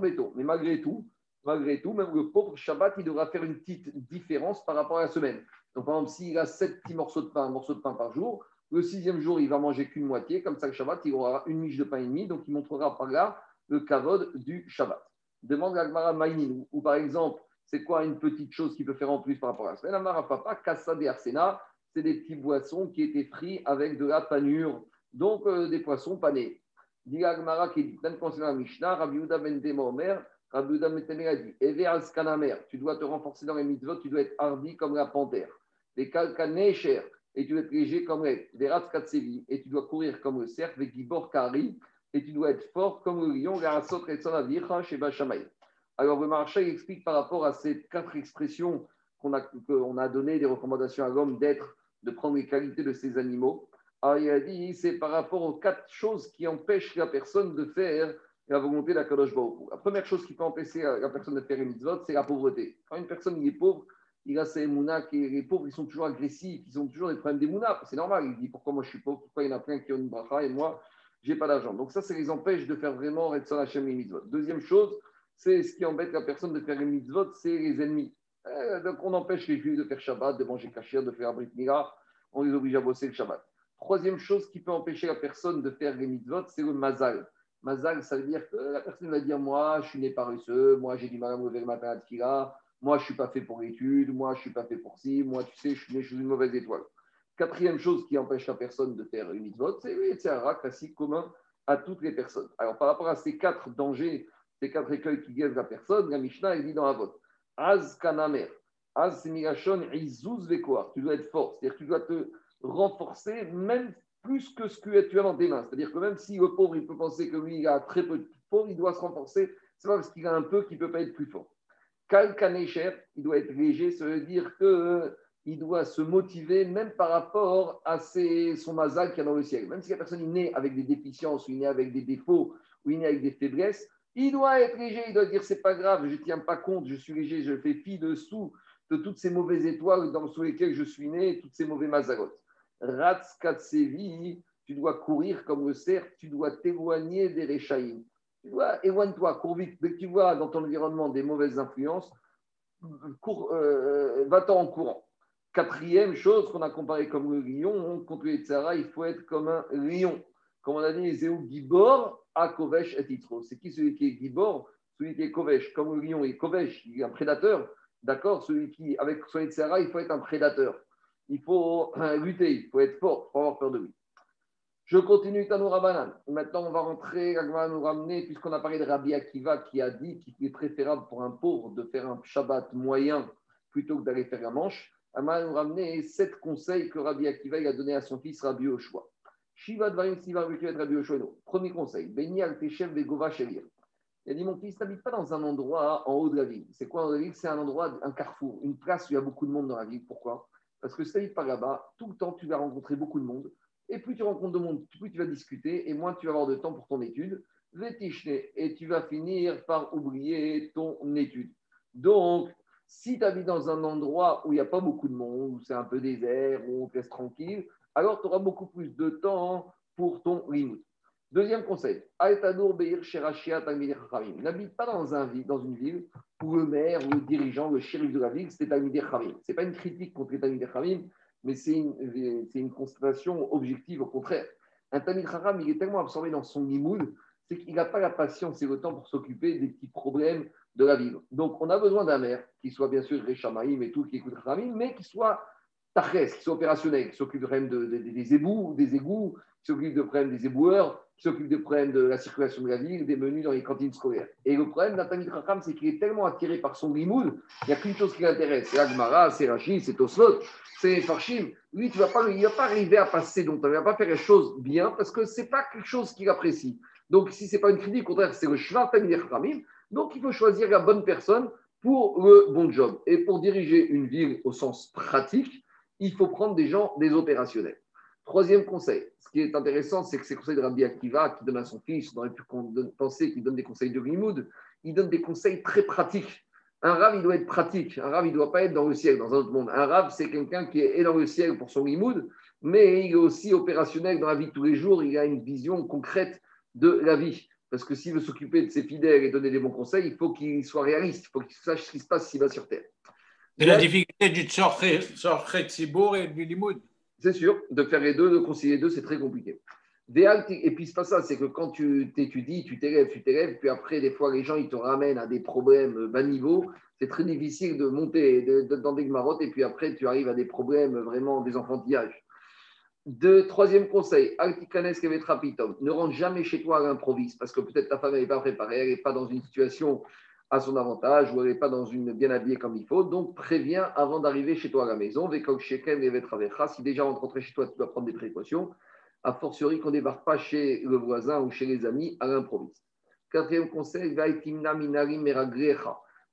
béton. Mais malgré tout, malgré tout, même le pauvre Shabbat, il devra faire une petite différence par rapport à la semaine. Donc, par exemple, s'il a sept petits morceaux de pain, un morceau de pain par jour, le sixième jour, il va manger qu'une moitié. Comme ça, le Shabbat, il aura une miche de pain et demi. Donc, il montrera par là le kavod du Shabbat. Demande à Gmara Maïninou, ou par exemple, c'est quoi une petite chose qui peut faire en plus par rapport à la semaine Amara Papa, Kassa de Arsena, c'est des petits boissons qui étaient frits avec de la panure, donc euh, des poissons panés. Dit qui dit, la Mishnah, Rabbi ben ben a dit, tu dois te renforcer dans les mitzvot, tu dois être hardi comme la panthère. Les kalkanesher, et tu dois être léger comme les des katsevi, et tu dois courir comme le cerf, les gibor kari, et tu dois être fort comme le lion, garasot et chez Bachamay. Alors le marché explique par rapport à ces quatre expressions qu'on a, qu'on a donné des recommandations à l'homme d'être, de prendre les qualités de ces animaux. Alors, il a dit, c'est par rapport aux quatre choses qui empêchent la personne de faire la volonté d'Akadosh Baruch La première chose qui peut empêcher la personne de faire une mitzvot, c'est la pauvreté. Quand une personne est pauvre, il a ses mounas, qui les pauvres, ils sont toujours agressifs, ils ont toujours des problèmes des mounas. C'est normal. Il dit pourquoi moi je suis pauvre, pourquoi il y en a plein qui ont une bracha et moi, j'ai pas d'argent. Donc ça, ça les empêche de faire vraiment Retson Hashem et mitzvot. Deuxième chose, c'est ce qui embête la personne de faire une mitzvot, c'est les ennemis. Euh, donc on empêche les juifs de faire Shabbat, de manger kashir, de faire brit On les oblige à bosser le Shabbat. Troisième chose qui peut empêcher la personne de faire les mitzvot, c'est le mazal. Mazal, ça veut dire que la personne va dire Moi, je suis né paresseux, moi, j'ai du mal à me lever le matin à Tfila, moi, je ne suis pas fait pour l'étude, moi, je ne suis pas fait pour ci, moi, tu sais, je suis né sous une mauvaise étoile. Quatrième chose qui empêche la personne de faire une mitzvot, c'est un rat classique commun à toutes les personnes. Alors, par rapport à ces quatre dangers, ces quatre écueils qui guettent la personne, la Mishnah, elle dit dans la vote Az kanamer. Az c'est izuz vekoar. Tu dois être fort, c'est-à-dire que tu dois te renforcer même plus que ce que tu as dans tes mains. C'est-à-dire que même si le pauvre, il peut penser que lui, il a très peu de pauvre, il doit se renforcer. C'est pas parce qu'il a un peu qu'il ne peut pas être plus fort. Kalkanecher, il doit être léger, ça veut dire qu'il euh, doit se motiver même par rapport à ses, son mazal qu'il y a dans le ciel. Même si la personne est née avec des déficiences, ou il est né avec des défauts, ou il est né avec des faiblesses, il doit être léger, il doit dire c'est pas grave, je ne tiens pas compte, je suis léger, je fais fi dessous de toutes ces mauvaises étoiles dans, sous lesquelles je suis né, toutes ces mauvais mazalotes. Ratskatsevi, tu dois courir comme le cerf, tu dois t'éloigner des Rechaïm. Tu dois éloigne-toi, cours vite. Dès que tu vois dans ton environnement des mauvaises influences, euh, va-t'en en courant. Quatrième chose qu'on a comparé comme le lion, contre les tsara, il faut être comme un lion. Comme on a dit, Zéou Gibor, à Kovesh et Titro. C'est qui celui qui est Gibor? Celui qui est Kovesh. Comme le lion est Kovesh, il est un prédateur. D'accord? Celui qui, avec son tsara, il faut être un prédateur il faut lutter, il faut être fort, il faut avoir peur de lui. Je continue Tanoura Banan. Maintenant, on va rentrer, va nous ramener, puisqu'on a parlé de Rabbi Akiva qui a dit qu'il est préférable pour un pauvre de faire un Shabbat moyen plutôt que d'aller faire la manche. Va nous ramener sept conseils que Rabbi Akiva a donné à son fils Rabbi Oshua. Shiva Dvarim Siva Rabbi Oshua. Premier conseil, Beni al Teshem Begova Shelir. Il a dit Mon fils, n'habite pas dans un endroit en haut de la ville. C'est quoi en haut de la ville? C'est un endroit, un carrefour, une place où il y a beaucoup de monde dans la ville. Pourquoi? Parce que si tu n'habites pas là-bas, tout le temps, tu vas rencontrer beaucoup de monde. Et plus tu rencontres de monde, plus tu vas discuter, et moins tu vas avoir de temps pour ton étude. Et tu vas finir par oublier ton étude. Donc, si tu habites dans un endroit où il n'y a pas beaucoup de monde, où c'est un peu désert, où on te laisse tranquille, alors tu auras beaucoup plus de temps pour ton limite. Deuxième conseil, n'habite pas dans, un, dans une ville où le maire le dirigeant, le shérif de la ville, c'est Talmideh Khamim. Ce n'est pas une critique contre les Talmideh Khamim, mais c'est une, une, constatation objective au contraire. Un Talmid Khamim, il est tellement absorbé dans son limoud, c'est qu'il n'a pas la patience et le temps pour s'occuper des petits problèmes de la ville. Donc, on a besoin d'un maire qui soit bien sûr Réchamaïm et tout, qui écoute Khamim, mais qui soit Taches, qui soit opérationnel, qui s'occupe de, de, des des égouts, qui s'occupe de problèmes des éboueurs, s'occupe des problèmes de la circulation de la ville, des menus dans les cantines scolaires. Et le problème d'un Talmid c'est qu'il est tellement attiré par son limoud, il n'y a qu'une chose qui l'intéresse. C'est Agmara, c'est Rachid, c'est Toslot, c'est Farshim. Lui, tu vas pas, il va pas arriver à passer donc il ne va pas faire les choses bien parce que ce n'est pas quelque chose qu'il apprécie. Donc, si ce n'est pas une critique, au contraire, c'est le cheval Talmid Donc, il faut choisir la bonne personne pour le bon job. Et pour diriger une ville au sens pratique, il faut prendre des gens, des opérationnels. Troisième conseil, ce qui est intéressant, c'est que ces conseils de Rabbi Akiva, qui donne à son fils, on aurait pu penser qu'il donne des conseils de Grimoud, il donne des conseils très pratiques. Un rave, il doit être pratique. Un rave, il ne doit pas être dans le ciel, dans un autre monde. Un rave, c'est quelqu'un qui est dans le ciel pour son Grimoud, mais il est aussi opérationnel dans la vie de tous les jours. Il a une vision concrète de la vie. Parce que s'il veut s'occuper de ses fidèles et donner des bons conseils, il faut qu'il soit réaliste. Il faut qu'il sache ce qui se passe s'il va sur Terre. C'est la difficulté du Tzorchet Tzibour et du Limoud. C'est sûr, de faire les deux, de concilier les deux, c'est très compliqué. Et puis, c'est pas ça, c'est que quand tu t'étudies, tu t'élèves, tu t'élèves, puis après, des fois, les gens, ils te ramènent à des problèmes bas niveau. C'est très difficile de monter dans des marottes, et puis après, tu arrives à des problèmes vraiment des enfantillages. De, troisième conseil, ne rentre jamais chez toi à l'improviste, parce que peut-être ta femme n'est pas préparée, elle n'est pas dans une situation à son avantage ou elle n'est pas dans une bien habillée comme il faut. Donc préviens avant d'arriver chez toi à la maison. Si déjà rencontré chez toi, tu dois prendre des précautions. A fortiori qu'on ne débarque pas chez le voisin ou chez les amis à l'improviste. Quatrième conseil,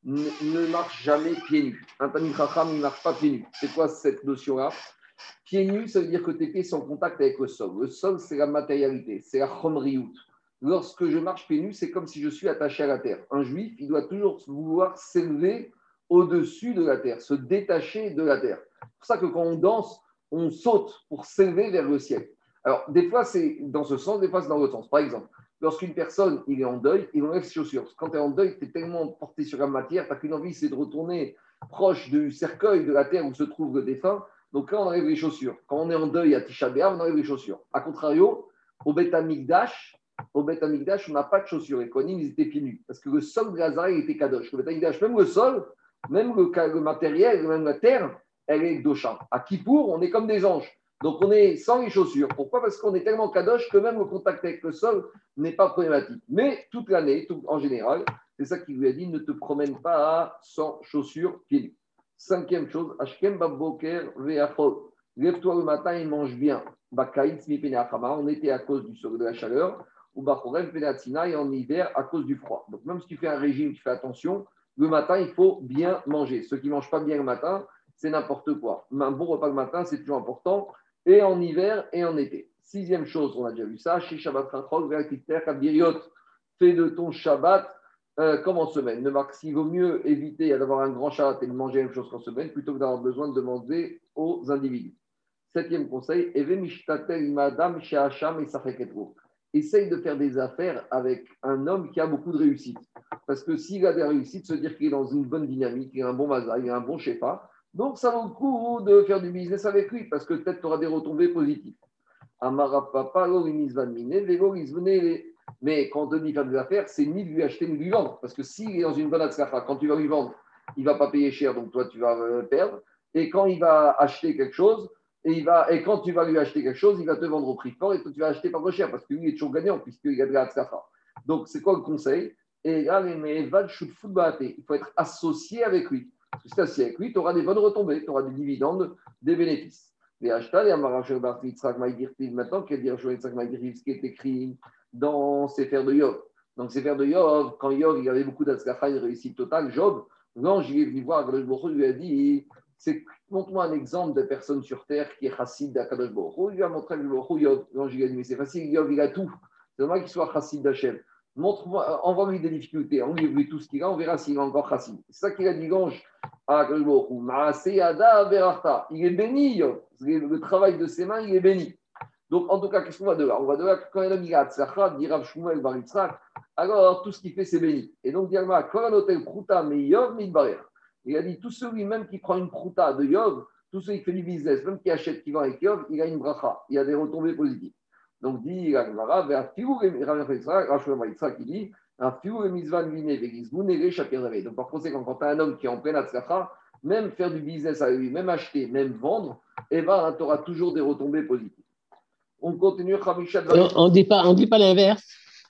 ne marche jamais pieds nus. Un tamim ne marche pas pieds nus. C'est quoi cette notion-là? Pieds nus, ça veut dire que tes pieds sont en contact avec le sol. Le sol, c'est la matérialité, c'est la chomriout lorsque je marche pieds c'est comme si je suis attaché à la terre. Un juif, il doit toujours vouloir s'élever au-dessus de la terre, se détacher de la terre. C'est pour ça que quand on danse, on saute pour s'élever vers le ciel. Alors, des fois, c'est dans ce sens, des fois, c'est dans l'autre sens. Par exemple, lorsqu'une personne il est en deuil, il enlève ses chaussures. Quand tu es en deuil, tu es tellement porté sur la matière, tu qu'une envie, c'est de retourner proche du cercueil de la terre où se trouve le défunt. Donc là, on enlève les chaussures. Quand on est en deuil à Tisha on enlève les chaussures. A contrario, au Beth au Beth Amikdash, on n'a pas de chaussures. Kohanim, ils étaient pieds nus. Parce que le sol de Gaza, il était Kadosh. Le Beth Amikdash, même le sol, même le, matériel, même la terre, elle est Dosha. À Kippour, on est comme des anges. Donc on est sans les chaussures. Pourquoi? Parce qu'on est tellement Kadosh que même le contact avec le sol n'est pas problématique. Mais toute l'année, en général, c'est ça qu'il lui a dit ne te promène pas sans chaussures pieds nus. Cinquième chose, Ashkem Babboker Veachol. Lève-toi le matin et mange bien. On était à cause du sol de la chaleur ou Bachorem et en hiver à cause du froid. Donc même si tu fais un régime, tu fais attention, le matin, il faut bien manger. Ceux qui ne mangent pas bien le matin, c'est n'importe quoi. Un bon repas le matin, c'est toujours important, et en hiver et en été. Sixième chose, on a déjà vu ça, chez Shabbat fais de ton Shabbat euh, comme en semaine. Ne marque s'il vaut mieux éviter d'avoir un grand Shabbat et de manger la même chose qu'en semaine plutôt que d'avoir besoin de demander aux individus. Septième conseil, Eve Mishtatel Madame Hacham et essaye de faire des affaires avec un homme qui a beaucoup de réussite. Parce que s'il a des réussites, se dire qu'il est dans une bonne dynamique, il a un bon maza, il a un bon shefa, donc ça vaut le coup de faire du business avec lui, parce que peut-être tu auras des retombées positives. Mais quand on dit faire des affaires, c'est ni de lui acheter ni de lui vendre. Parce que s'il est dans une bonne atzlacha, quand tu vas lui vendre, il ne va pas payer cher, donc toi tu vas euh, perdre. Et quand il va acheter quelque chose, Et, il et quand tu vas lui acheter quelque chose, il va te vendre au prix fort et toi, tu vas acheter pas trop cher parce que lui est toujours gagnant puisqu'il a de la Donc, c'est quoi le conseil? Et là, il faut être associé avec lui. Parce que si tu associé avec lui, tu auras des bonnes retombées, tu auras des dividendes, des bénéfices. Les acheteurs, il y a maintenant qui a dit ce qui est écrit dans Sefer de Yov. Donc, Sefer de Yov, quand Yov il avait beaucoup d'Atzkacha, une réussite totale, Job, l'ange, il est venu voir, le lui a dit montre-moi un exemple de personne sur terre qui est chassid d'Akadosh Baruch Il lui a montré le Yov. L'ange, il a dit mais c'est facile, Yov, il a tout. C'est normal qu'il soit chassid d'Hachem. Montre-moi, envoie-lui des difficultés, on lui tout ce qu'il a, on verra s'il est encore chassid. C'est ça qu'il a dit l'ange à Akadosh Baruch Il est béni, Le travail de ses mains, il est béni. Donc, en tout cas, qu'est-ce qu'on va de là? On va de là que quand il a Tzachar, dit Rav Shmuel Bar alors tout ce qu'il fait, c'est béni. Et donc, dit quand hôtel Prouta, mais Yov, Midbarer. Il a dit tout celui même qui prend une Prouta de Yov, tout celui qui fait du business, même qui achète, qui vend avec Yov, il a une bracha. Il a des retombées positives. Donc, dit Ragmara, vers Fiou qui dit un Fiou et Mizvan Vine, Donc, par conséquent, quand tu as un homme qui est en pleine Tzachar, même faire du business avec lui, même acheter, même vendre, eh ben, tu auras toujours des retombées positives. On continue, On ne dit pas, on dit pas l'inverse.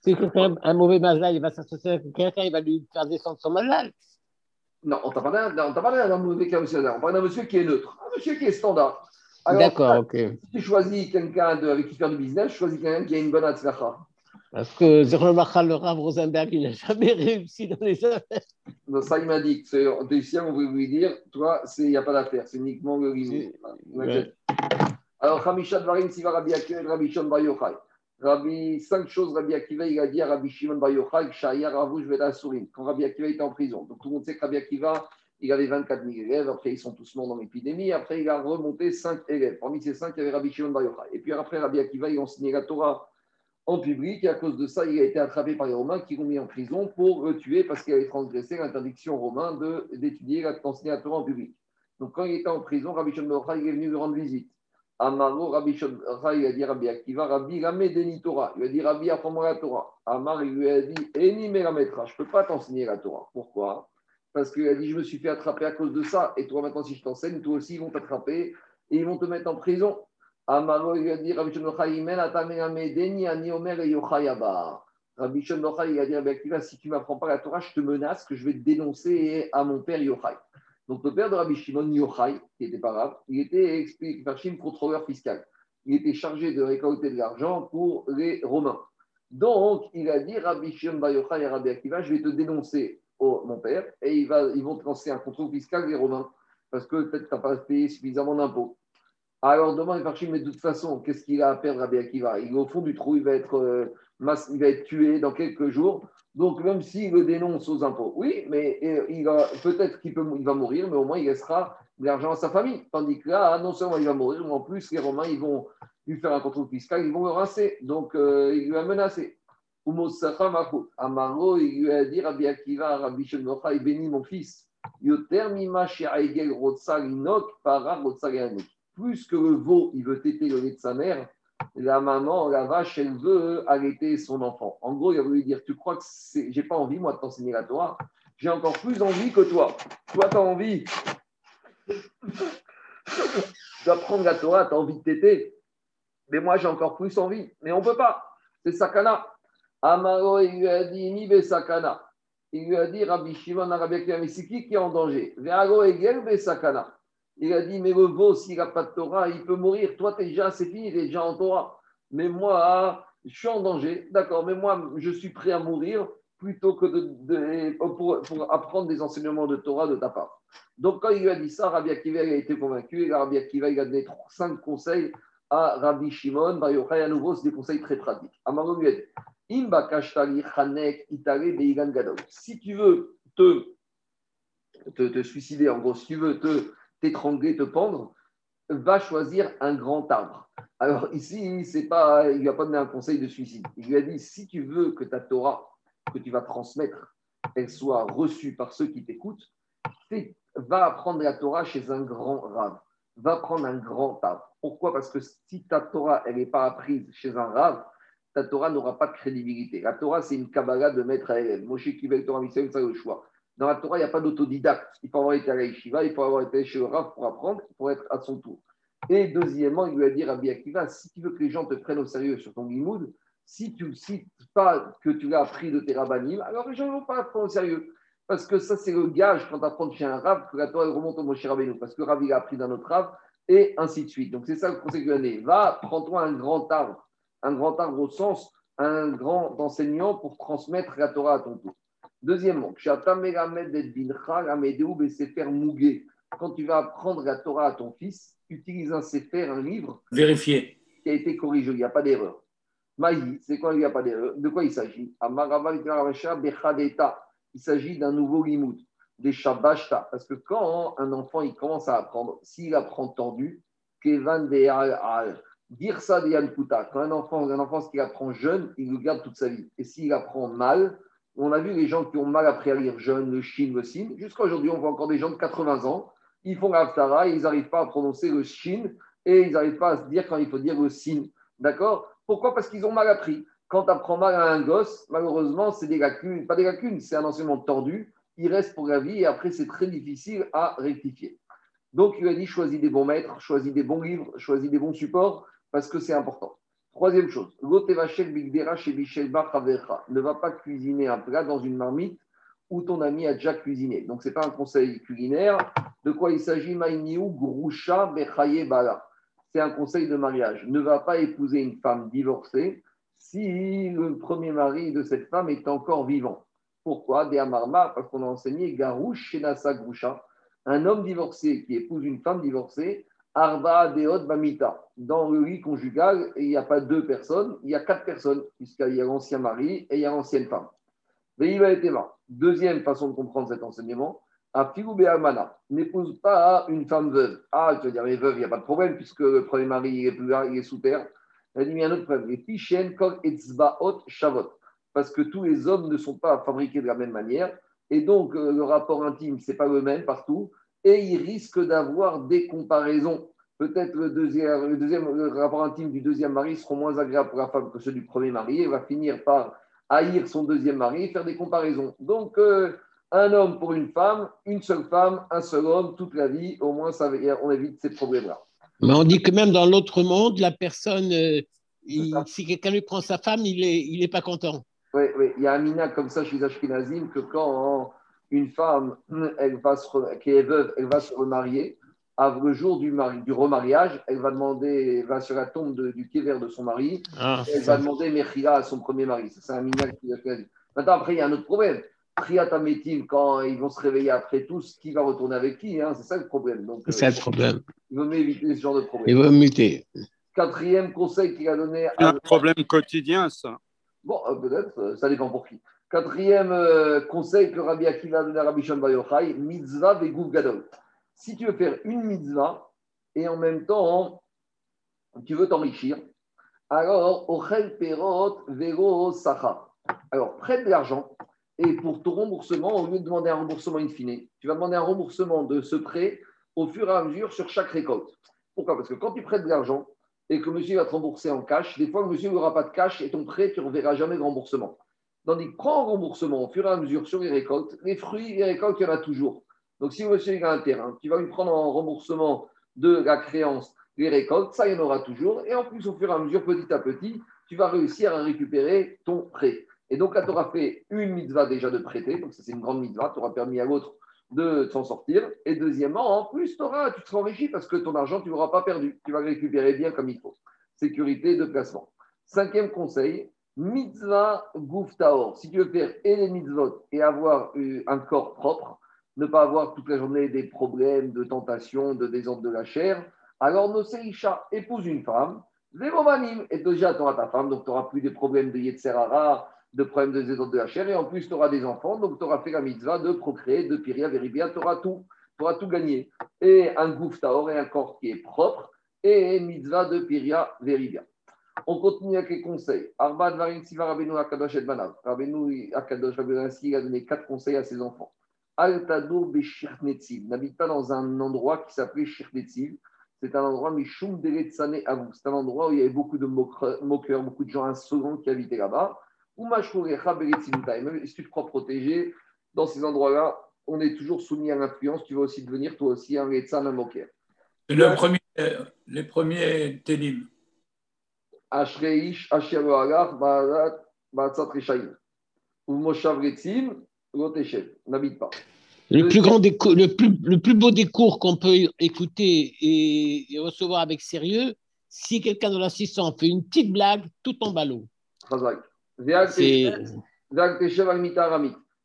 Si quelqu'un a un mauvais mazal, il va s'associer avec quelqu'un, il va lui faire descendre son mazal. Non, on t'a parlé d'un mauvais cas, On parle d'un monsieur qui est neutre, un monsieur qui est standard. D'accord, ok. Si tu choisis quelqu'un avec qui faire du business, choisis quelqu'un qui a une bonne atzlacha. Parce que le Rav Rosenberg, il n'a jamais réussi dans les affaires. Non, ça, il m'a dit. Ici, on veut lui dire, toi, il n'y a pas d'affaire, c'est uniquement le risque. Alors, Hamisha Dvarim, Siva Rabbi Akiva, Rabbi Shon Bar Yochai. Rabbi, cinq choses, Rabbi Akiva, il a dit à Rabbi Shimon Bar Yochai, Shaya Ravouj Veda Sourim, quand Rabbi Akiva était en prison. Donc, tout le monde sait que Rabbi Akiva, il avait 24 000 élèves, après ils sont tous morts dans l'épidémie, après il a remonté 5 élèves. Parmi ces 5, il y avait Rabbi Shimon Bar Yochai. Et puis après, Rabbi Akiva, il enseignait la Torah en public, et à cause de ça, il a été attrapé par les Romains qui l'ont mis en prison pour le tuer parce qu'il avait transgressé l'interdiction romaine d'étudier, la Torah en public. Donc quand il était en prison, Rabbi Shimon Bar Yochai, il est venu lui rendre visite. Amaro, Rabbi il a dit Rabbi Akiva, Rabbi Deni Torah. Il a dit Rabbi, apprends-moi la Torah. Amar, il lui a dit Eni Merametra, je ne peux pas t'enseigner la Torah. Pourquoi? Parce qu'il a dit Je me suis fait attraper à cause de ça. Et toi, maintenant, si je t'enseigne, toi aussi, ils vont t'attraper et ils vont te mettre en prison. Amaro, il a dit Rabbi Deni, Ani Omer et. Rabbi Shodra, il a dit Rabbi Akiva, si tu ne m'apprends pas la Torah, je te menace que je vais te dénoncer à mon père Yochai. Donc le père de Rabbi Shimon Yochai, qui était pas grave, il était expliqué contrôleur fiscal. Il était chargé de récolter de l'argent pour les Romains. Donc il a dit Rabbi Shimon Yochai à Rabbi Akiva, je vais te dénoncer au, mon père et ils vont te lancer un contrôle fiscal des Romains parce que peut-être tu n'as pas payé suffisamment d'impôts. Alors demande Farchim, mais de toute façon, qu'est-ce qu'il a à perdre Rabbi Akiva? Il est au fond du trou, il va être, euh, il va être tué dans quelques jours. Donc, même s'il le dénonce aux impôts, oui, mais euh, peut-être qu'il peut, il va mourir, mais au moins il laissera de l'argent à sa famille. Tandis que là, non seulement il va mourir, mais en plus, les Romains, ils vont lui faire un contrôle fiscal, ils vont le rincer. Donc, euh, il lui a menacé. Amaro, il lui a dit Rabbi Akiva, Rabbi Shenocha, il bénit mon fils. Plus que le veau, il veut téter le de sa mère, la maman, la vache, elle veut allaiter son enfant. En gros, il a voulu dire Tu crois que j'ai pas envie, moi, de t'enseigner la Torah J'ai encore plus envie que toi. Toi, tu as envie d'apprendre la Torah, tu as envie de t'aider. Mais moi, j'ai encore plus envie. Mais on ne peut pas. C'est sakana. Amaro, il lui a dit Nibe sakana. Il lui a dit Rabbi Shimon, Rabbi c'est qui est en danger? Veago egel sakana. Il a dit, mais le veau, s'il n'a pas de Torah, il peut mourir. Toi, es déjà, c'est fini, il est déjà en Torah. Mais moi, je suis en danger. D'accord, mais moi, je suis prêt à mourir plutôt que de, pour, apprendre des enseignements de Torah de ta part. Donc, quand il lui a dit ça, Rabbi Akiva a été convaincu. Et Rabbi Akiva il a donné cinq conseils à Rabbi Shimon. Bar Yochai, à nouveau, c'est des conseils très pratiques. Amaro lui a dit Si tu veux te, te, te, suicider, en gros, si tu veux te t'étrangler, te pendre, va choisir un grand arbre. Alors ici, pas, il ne lui a pas donné un conseil de suicide. Il lui a dit, si tu veux que ta Torah, que tu vas transmettre, elle soit reçue par ceux qui t'écoutent, va apprendre la Torah chez un grand rave. Va prendre un grand arbre. Pourquoi? Parce que si ta Torah, elle n'est pas apprise chez un rave, ta Torah n'aura pas de crédibilité. La Torah, c'est une Kabbalah de maître à élève. Moshe Kivel Torah Mitzvah, ça le choix. Dans la Torah, il n'y a pas d'autodidacte. Il faut avoir été à la il faut avoir été chez le Rav pour apprendre, pour être à son tour. Et deuxièmement, il lui a dit Rabbi Akiva, si tu veux que les gens te prennent au sérieux sur ton limoud, si tu ne cites pas que tu l'as appris de tes rabbinim, alors les gens ne vont pas prendre au sérieux. Parce que ça, c'est le gage quand tu apprends chez un rab que la Torah remonte au Moshe Rabbeinu. Parce que rab, il a appris d'un autre rab, et ainsi de suite. Donc, c'est ça le conseil que je Va, prends-toi un grand arbre. Un grand arbre au sens, un grand enseignant pour transmettre la Torah à ton tour. Deuxièmement, quand tu vas apprendre la Torah à ton fils, utilise un sefer, un livre. Vérifié. Qui a été corrigé, il n'y a pas d'erreur. Maï, c'est quoi il n'y a pas d'erreur? De quoi il s'agit? Il s'agit d'un nouveau limoud, des shabashta. Parce que quand un enfant il commence à apprendre, s'il apprend tendu, Kevan dire ça de Yankuta, quand un enfant, un enfant, ce qu'il apprend jeune, il le garde toute sa vie. Et s'il apprend mal, on a vu les gens qui ont mal appris à lire jeune, le shin, le sin. Jusqu'à aujourd'hui, on voit encore des gens de 80 ans, ils font la et ils n'arrivent pas à prononcer le shin et ils n'arrivent pas à se dire quand il faut dire le sin. D'accord? Pourquoi? Parce qu'ils ont mal appris. Quand tu apprends mal à un gosse, malheureusement, c'est des lacunes, pas des lacunes, c'est un enseignement tordu. Il reste pour la vie et après, c'est très difficile à rectifier. Donc, il a dit choisis des bons maîtres, choisis des bons livres, choisis des bons supports parce que c'est important. Troisième chose, ne va pas cuisiner un plat dans une marmite où ton ami a déjà cuisiné. Donc, ce n'est pas un conseil culinaire. De quoi il s'agit? C'est un conseil de mariage. Ne va pas épouser une femme divorcée si le premier mari de cette femme est encore vivant. Pourquoi? Des parce qu'on a enseigné Garouche Shenasa Grusha. Un homme divorcé qui épouse une femme divorcée, Arba Deot Bamita. Dans le lit conjugal, il n'y a pas deux personnes, il y a quatre personnes, puisqu'il y a l'ancien mari et il y a l'ancienne femme. Deuxième façon de comprendre cet enseignement, à Amana, n'épouse pas une femme veuve. Ah, tu veux dire, les veuves, il n'y a pas de problème, puisque le premier mari il est, plus là, il est sous terre. Elle dit, il y a un autre problème. Shavot. Parce que tous les hommes ne sont pas fabriqués de la même manière. Et donc, euh, le rapport intime, ce n'est pas le même partout et il risque d'avoir des comparaisons. Peut-être le deuxième, le deuxième rapport intime du deuxième mari sera moins agréable pour la femme que celui du premier mari et va finir par haïr son deuxième mari et faire des comparaisons. Donc, euh, un homme pour une femme, une seule femme, un seul homme, toute la vie, au moins ça, on évite ces problèmes-là. Mais on dit que même dans l'autre monde, la personne, euh, si quelqu'un lui prend sa femme, il n'est il est pas content. Oui, oui, il y a un mina comme ça chez Ashkenazim que quand une femme elle va qui est veuve, elle va se remarier. Le jour du, mari, du remariage, elle va demander, va sur la tombe du kéver de son mari, ah, elle va demander Mechila à son premier mari. C'est un minag qui a fait. Maintenant, après, il y a un autre problème. Priatametim, quand ils vont se réveiller après tous, qui va retourner avec qui hein? C'est ça le problème. C'est ça le problème. Il vaut mieux éviter ce genre de problème. Il vaut muter. Quatrième conseil qu'il a donné. C'est un problème quotidien, ça. Bon, euh, peut-être, euh, ça dépend pour qui. Quatrième euh, conseil que Rabbi Akiva a donné à Rabbi Shimon Yochai, mitzvah vegouf gadol. Si tu veux faire une mitzvah et en même temps tu veux t'enrichir, alors ochel perot vego sacha. Alors prête de l'argent et pour ton remboursement, au lieu de demander un remboursement in fine, tu vas demander un remboursement de ce prêt au fur et à mesure sur chaque récolte. Pourquoi? Parce que quand tu prêtes de l'argent et que monsieur va te rembourser en cash, des fois le monsieur n'aura pas de cash et ton prêt, tu ne reverras jamais de remboursement. Tandis que prends en remboursement au fur et à mesure sur les récoltes, les fruits, les récoltes, il y en a toujours. Donc, si monsieur a un terrain, tu vas lui prendre en remboursement de la créance les récoltes, ça, il y en aura toujours. Et en plus, au fur et à mesure, petit à petit, tu vas réussir à récupérer ton prêt. Et donc, là, tu auras fait une mitzvah déjà de prêter. Donc, ça, c'est une grande mitzvah. Tu auras permis à l'autre de s'en sortir. Et deuxièmement, en plus, tu seras enrichi parce que ton argent, tu ne l'auras pas perdu. Tu vas le récupérer bien comme il faut. Sécurité de placement. Cinquième conseil, Mitzvah Guftaor. Si tu veux faire et les mitzvot et avoir euh, un corps propre, ne pas avoir toute la journée des problèmes, de tentation, de désordre de la chair, alors Noseisha, épouse une femme, Véromanim, et déjà tu auras ta femme, donc tu n'auras plus des problèmes de Yetzerara, de problèmes de désordre de la chair, et en plus tu auras des enfants, donc tu auras fait la mitzvah de procréer, de piria, véribia, tu auras tout, tu auras tout gagné. Et un Guftaor et un corps qui est propre, et mitzvah de piria, véribia. On continue avec les conseils. Arba Dvarim Siva Rabbeinu Akadosh et Banav. Rabbeinu Akadosh il a donné quatre conseils à ses enfants. Al-Tadour Beshirnetsiv. N'habite pas dans un endroit qui s'appelait Shirnetsiv. C'est un endroit Mishum Deretsane Avou. C'est un endroit où il y avait beaucoup de moqueurs, beaucoup de gens insolents qui habitaient là-bas. Ou. Même si tu te crois protégé, dans ces endroits-là, on est toujours soumis à l'influence. Tu vas aussi devenir toi aussi un Retsan, un moqueur. Euh, les premiers télim. N'habite pas. Le plus, grand des, le, plus, le plus beau des cours qu'on peut écouter et, et, recevoir avec sérieux, si quelqu'un de l'assistant fait une petite blague, tout tombe à l'eau.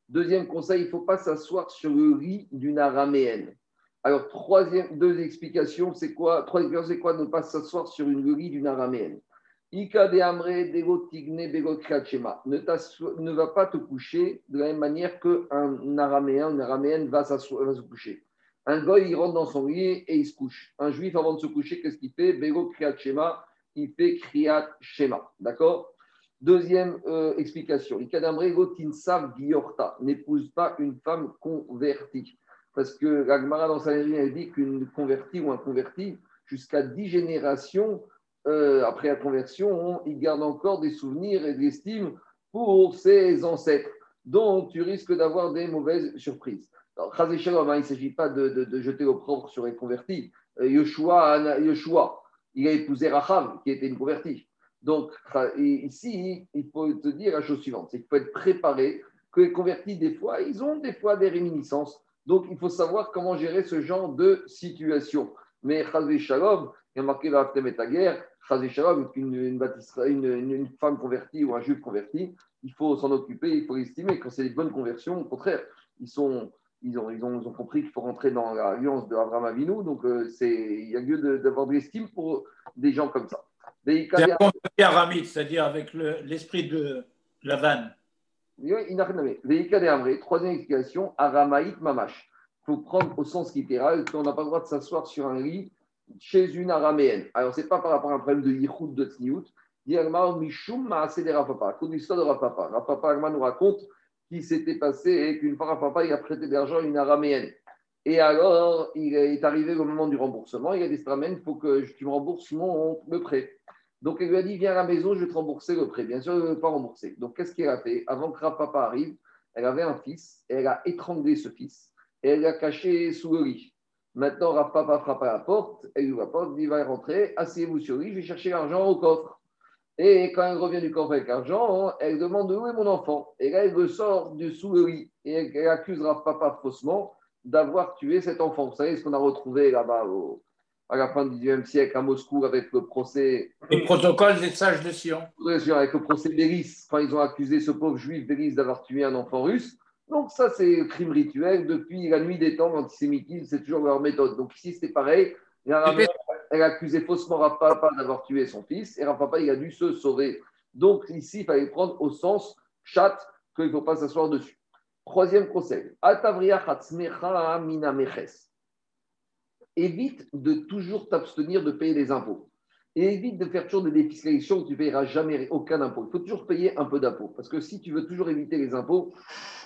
Deuxième conseil, il ne faut pas s'asseoir sur le riz d'une araméenne. Alors, troisième, deux explications, c'est quoi Troisième c'est quoi ne pas s'asseoir sur une riz d'une araméenne? Ne, ne va pas te coucher de la même manière qu'un araméen, une araméenne va, se coucher. Un goy, il rentre dans son lit et il se couche. Un juif, avant de se coucher, qu'est-ce qu'il fait? Bego Kriyat Shema, il fait Kriyat Shema. D'accord? Deuxième euh, explication. Tinsav Giorta n'épouse pas une femme convertie. Parce que la Gemara dans sa elle dit qu'une convertie ou un converti, jusqu'à dix générations euh, après la conversion, il garde encore des souvenirs et de l'estime pour ses ancêtres. Donc, tu risques d'avoir des mauvaises surprises. Alors, hein, il ne s'agit pas de, de, jeter l'opprobre sur les convertis. Euh, Yoshua, il a épousé Raham, qui était une convertie. Donc, ici, il faut te dire la chose suivante c'est qu'il faut être préparé que les convertis, des fois, ils ont des fois des réminiscences. Donc, il faut savoir comment gérer ce genre de situation. Mais Chazé il y a marqué dans la guerre, Shalom, une, une, une, femme convertie ou un juif converti, il faut s'en occuper, il faut estimer. Quand c'est des bonnes conversions, au contraire, ils sont ils ont, ils, ont, ils ont, compris qu'il faut rentrer dans l'alliance de Abraham Avinu. Donc, euh, il y a lieu d'avoir de, l'estime pour des gens comme ça. C'est-à-dire avec l'esprit de la vanne? Oui, troisième explication, aramaïque mamash. Il faut prendre au sens littéral qu'on n'a pas le droit de s'asseoir sur un lit chez une araméenne. Alors, ce n'est pas par rapport à un problème de yichud de tzniut. Mishum Maasé de Rapapa. À l'histoire de Rapapa. Rapapa nous raconte qui s'était passé et qu'une fois, papa, il a prêté de l'argent à une araméenne. Et alors, il est arrivé au moment du remboursement. Il a dit Stramen, il faut que tu me rembourses mon, le prêt. Donc, il lui a dit Viens à la maison, je vais te rembourser le prêt. Bien sûr, il ne veut pas rembourser. Donc, qu'est-ce qu'il a fait? Avant que papa arrive, elle avait un fils et elle a étranglé ce fils et elle l'a caché sous le lit. Maintenant, papa frappe à la porte, elle ouvre la porte, il va rentrer, asseyez-vous sur lit, je vais chercher l'argent au coffre. Et quand elle revient du corps avec l'argent, elle demande où est mon enfant. Et là, elle ressort du sous le lit. Et elle accusera papa faussement d'avoir tué cet enfant. Vous savez ce qu'on a retrouvé là-bas à la fin du XIXe siècle à Moscou avec le procès. Le protocole des sages de Sion. Avec le procès Béris, quand ils ont accusé ce pauvre juif Béris d'avoir tué un enfant russe. Donc, ça, c'est le crime rituel. Depuis la nuit des temps, l'antisémitisme, c'est toujours leur méthode. Donc, ici, c'était pareil. Il y a elle a accusé faussement Rapapa d'avoir tué son fils et Rapapa, il a dû se sauver. Donc ici, il fallait prendre au sens chat qu'il ne faut pas s'asseoir dessus. Troisième conseil. Évite de toujours t'abstenir de payer des impôts. Et évite de faire toujours des défiscalisations où tu ne payeras jamais aucun impôt. Il faut toujours payer un peu d'impôts. Parce que si tu veux toujours éviter les impôts,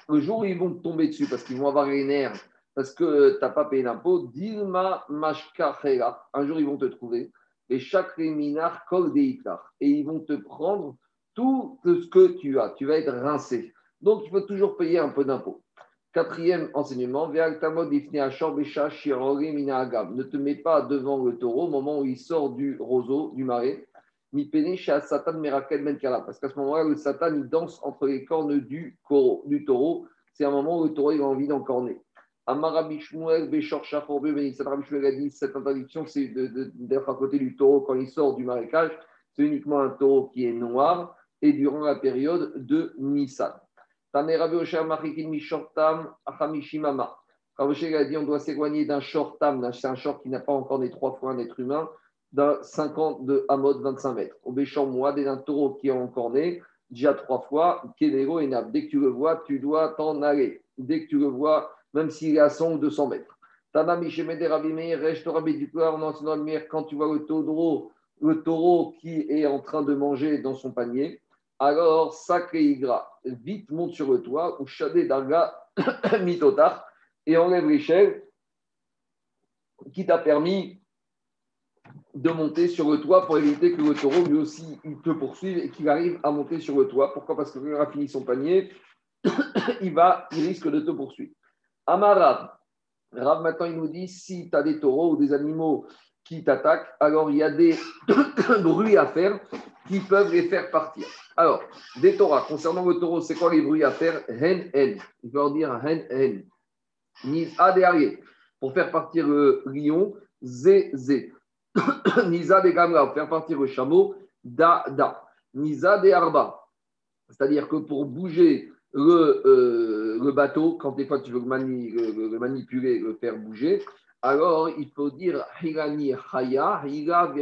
le jour ils vont te tomber dessus parce qu'ils vont avoir les nerfs parce que tu n'as pas payé l'impôt, Dilma Mashkachera. Un jour, ils vont te trouver. Et chaque minar kol Et ils vont te prendre tout ce que tu as. Tu vas être rincé. Donc, il faut toujours payer un peu d'impôt. Quatrième enseignement, ne te mets pas devant le taureau au moment où il sort du roseau, du marais. Ben Parce qu'à ce moment-là, le Satan, il danse entre les cornes du, taureau. C'est un moment où le taureau il a envie d'encorner. Amarabi Shmuel, Beshor Shaforbe, Rabbi Shmuel a dit cette interdiction, c'est d'être à côté du taureau quand il sort du marécage. C'est uniquement un taureau qui est noir et durant la période de Nissan. Rabbi. Rabbi a dit on doit s'éloigner d'un shortam, c'est un short qui n'a pas encore des trois fois un être humain, d'un 50 de Hamod, 25 mètres. Au Béchor Moad, d'un taureau qui est encore né, déjà trois fois, Kedero et Nab. Dès que tu le vois, tu dois t'en aller. Dès que tu le vois, même s'il est à 100 ou 200 mètres. Tana quand tu vois le taureau, le taureau qui est en train de manger dans son panier, alors sacré Igra, vite monte sur le toit, ou Shadé Darga <coughs> Mitotar, et enlève l'échelle qui t'a permis de monter sur le toit pour éviter que le taureau lui aussi il te poursuive et qu'il arrive à monter sur le toit. Pourquoi? Parce que quand il a fini son panier, <coughs> il, va, il risque de te poursuivre. Amarav. Rav, maintenant, il nous dit si tu as des taureaux ou des animaux qui t'attaquent, alors il y a des <coughs> bruits à faire qui peuvent les faire partir. Alors, des Torahs, concernant le taureau, c'est quoi les bruits à faire? Hen, hen. Il faut dire hen, hen. Nisa des Pour faire partir le lion, zé, zé. <coughs> Nisa des gamla, pour faire partir le chameau, da, da. Nisa des arba. C'est-à-dire que pour bouger euh, le, bateau, quand des fois tu veux le manipuler, le faire bouger, alors il faut dire Hirani Haya, Hira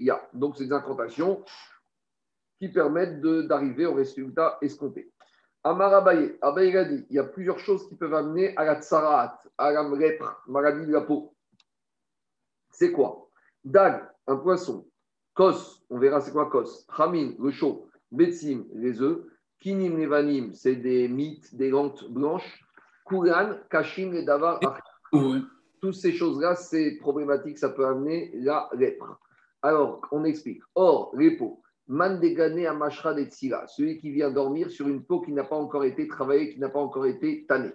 ya. Donc, c'est des incantations qui permettent d'arriver au résultat escompté. Amarabaye, Abaye il y a plusieurs choses qui peuvent amener à la tsarat, à la lèpre, maladie de la peau. C'est quoi? Dag, un poisson. Kos, on verra c'est quoi Kos. Hamin, le chaud. Betsim, les œufs. Kinim, levanim, c'est des mythes, des lentes blanches. Kuran, Kashim, les davar, toutes ces choses-là, c'est problématique, ça peut amener la lèpre. Alors, on explique. Or, les peaux, mandegane amashra de celui qui vient dormir sur une peau qui n'a pas encore été travaillée, qui n'a pas encore été tannée.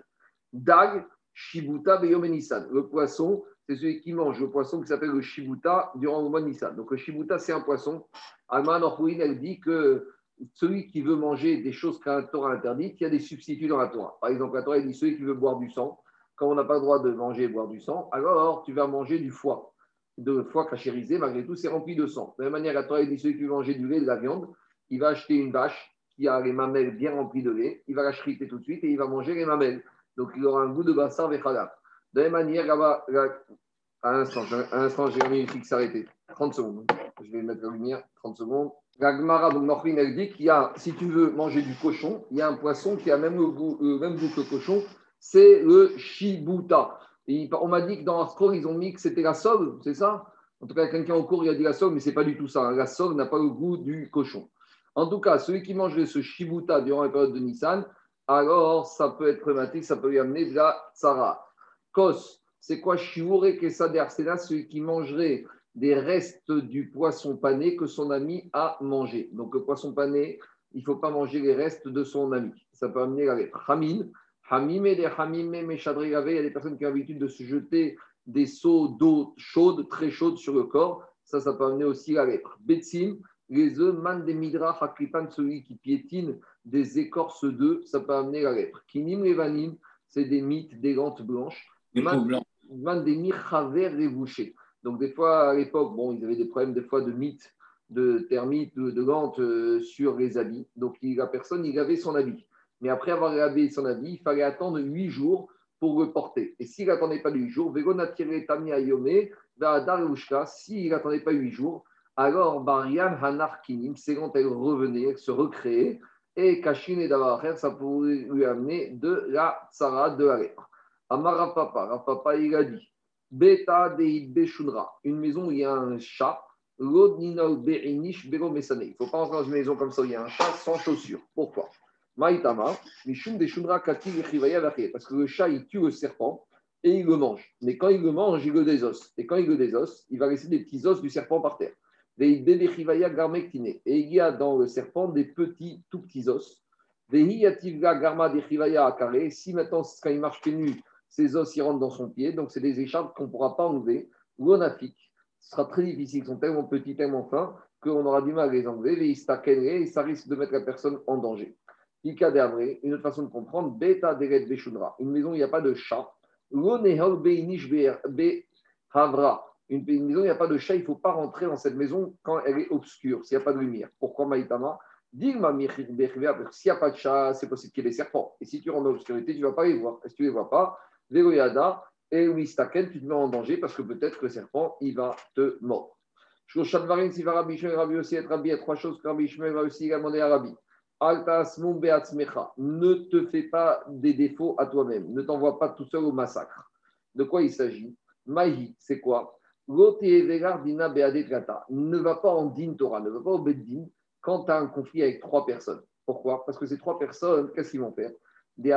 Dag, shibuta beyomenisan. Le poisson, c'est celui qui mange le poisson qui s'appelle le shibuta durant le mois de Nissan. Donc, le shibuta, c'est un poisson. Alma Norhuin, elle dit que celui qui veut manger des choses qu'un Torah interdite, il y a des substituts dans la Torah. Par exemple, la Torah dit celui qui veut boire du sang, quand on n'a pas le droit de manger et boire du sang, alors tu vas manger du foie. De foie cachérisé, malgré tout, c'est rempli de sang. De la même manière, la Torah dit celui qui veut manger du lait, de la viande, il va acheter une vache qui a les mamelles bien remplies de lait, il va la chriter tout de suite et il va manger les mamelles. Donc il aura un goût de bassin avec De la même manière, là-bas, à l'instant, à l'instant, j'ai mis une fixe arrêtée. 30 secondes. Je vais mettre la lumière. 30 secondes. La donc elle dit qu'il y a, si tu veux manger du cochon, il y a un poisson qui a même le, goût, le même goût que le cochon, c'est le shibuta. on m'a dit que dans score, ils ont mis que c'était la sole, c'est ça? En tout cas, quelqu'un au cours, il a dit la sole, mais ce n'est pas du tout ça. La sole n'a pas le goût du cochon. En tout cas, celui qui mangerait ce shibuta durant la période de Nissan, alors ça peut être problématique, ça peut lui amener de la tsara. Kos, c'est quoi shiure kesader C'est là celui qui mangerait des restes du poisson pané que son ami a mangé. Donc le poisson pané, il ne faut pas manger les restes de son ami. Ça peut amener la lettre. Hamime, des hamime, il y a des personnes qui ont l'habitude de se jeter des seaux d'eau chaude, très chaude sur le corps. Ça, ça peut amener aussi la lèpre. Betsim, les œufs, man des midra, hakripan, celui qui piétine des écorces d'œufs, ça peut amener la lèpre. Kinim, levanim, c'est des mythes, des lentes blanches. Des man, man des mirchaver, les Donc, des fois, à l'époque, bon, ils avaient des problèmes, des fois, de mythes, de termites, de, de lentes euh, sur les habits. Donc, la personne, il avait son habit. Mais après avoir lavé son habit, il fallait attendre huit jours pour le porter. Et s'il n'attendait pas huit jours, s'il n'attendait pas huit jours, alors Barian Hanar Kinim, c'est quand elle revenait, elle se recréait, et Kashin et Davacher, ça pourrait lui amener de la tsara de la lèpre. Amara Papa, Papa il a dit Beta Deid Beshunra, une maison où il y a un chat, il ne faut pas entrer dans une maison comme ça où il y a un chat sans chaussures. Pourquoi? Parce que le chat, il tue le serpent et il le mange. Mais quand il le mange, il le désosse. Et quand il le désosse, il va laisser des petits os du serpent par terre. Et il y a dans le serpent des petits, tout petits os. Si maintenant, quand il marche pieds nus, ces os ils rentrent dans son pied, donc c'est des écharpes qu'on ne pourra pas enlever. Ou Afrique, ce sera très difficile, ils sont tellement petits, tellement fins, qu'on aura du mal à les enlever. Et ça risque de mettre la personne en danger une autre façon de comprendre, Beta Deret une maison où il n'y a pas de chat. Une maison où il n'y a pas de chat, il ne faut pas rentrer dans cette maison quand elle est obscure, s'il n'y a pas de lumière. Pourquoi Maïtama? Digma s'il n'y a pas de chat, c'est possible qu'il y ait des serpents. Et si tu rentres dans l'obscurité, tu ne vas pas les voir. Si tu ne les vois pas, Veroyada et Wistaken, tu te mets en danger parce que peut-être que le serpent, il va te mordre. Il y a trois choses que Rabbi Ishmael va aussi demander à Rabbi. Ne te fais pas des défauts à toi-même. Ne t'envoie pas tout seul au massacre. De quoi il s'agit? Mahi, c'est quoi? Ne va pas en din Torah, ne va pas au Beddin quand tu as un conflit avec trois personnes. Pourquoi? Parce que ces trois personnes, qu'est-ce qu'ils vont faire? Les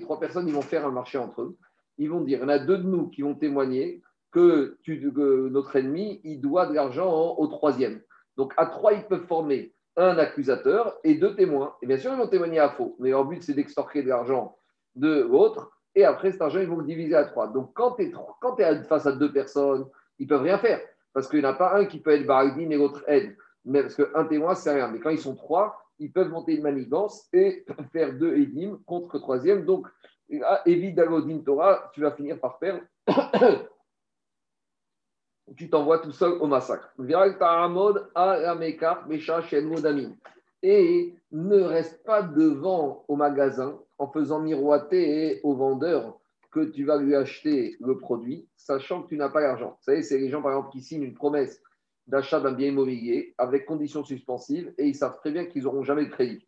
trois personnes, ils vont faire un marché entre eux. Ils vont dire, il y en a deux de nous qui vont témoigner que, que notre ennemi, il doit de l'argent au troisième. Donc, à trois, ils peuvent former un accusateur et deux témoins. Et bien sûr, ils vont témoigner à faux, mais leur but, c'est d'extorquer de l'argent de l'autre. Et après, cet argent, ils vont le diviser à trois. Donc, quand tu es, face à deux personnes, ils peuvent rien faire. Parce qu'il n'y en a pas un qui peut être Baradin et l'autre aide. Mais parce qu'un témoin, c'est rien. Mais quand ils sont trois, ils peuvent monter une manigance et <laughs> faire deux Edim contre troisième. Donc, évidemment, Torah, tu vas finir par faire. Tu t'envoies tout seul au massacre. Et ne reste pas devant au magasin en faisant miroiter au vendeur que tu vas lui acheter le produit, sachant que tu n'as pas l'argent. Vous savez, c'est les gens, par exemple, qui signent une promesse d'achat d'un bien immobilier avec conditions suspensives et ils savent très bien qu'ils n'auront jamais de crédit.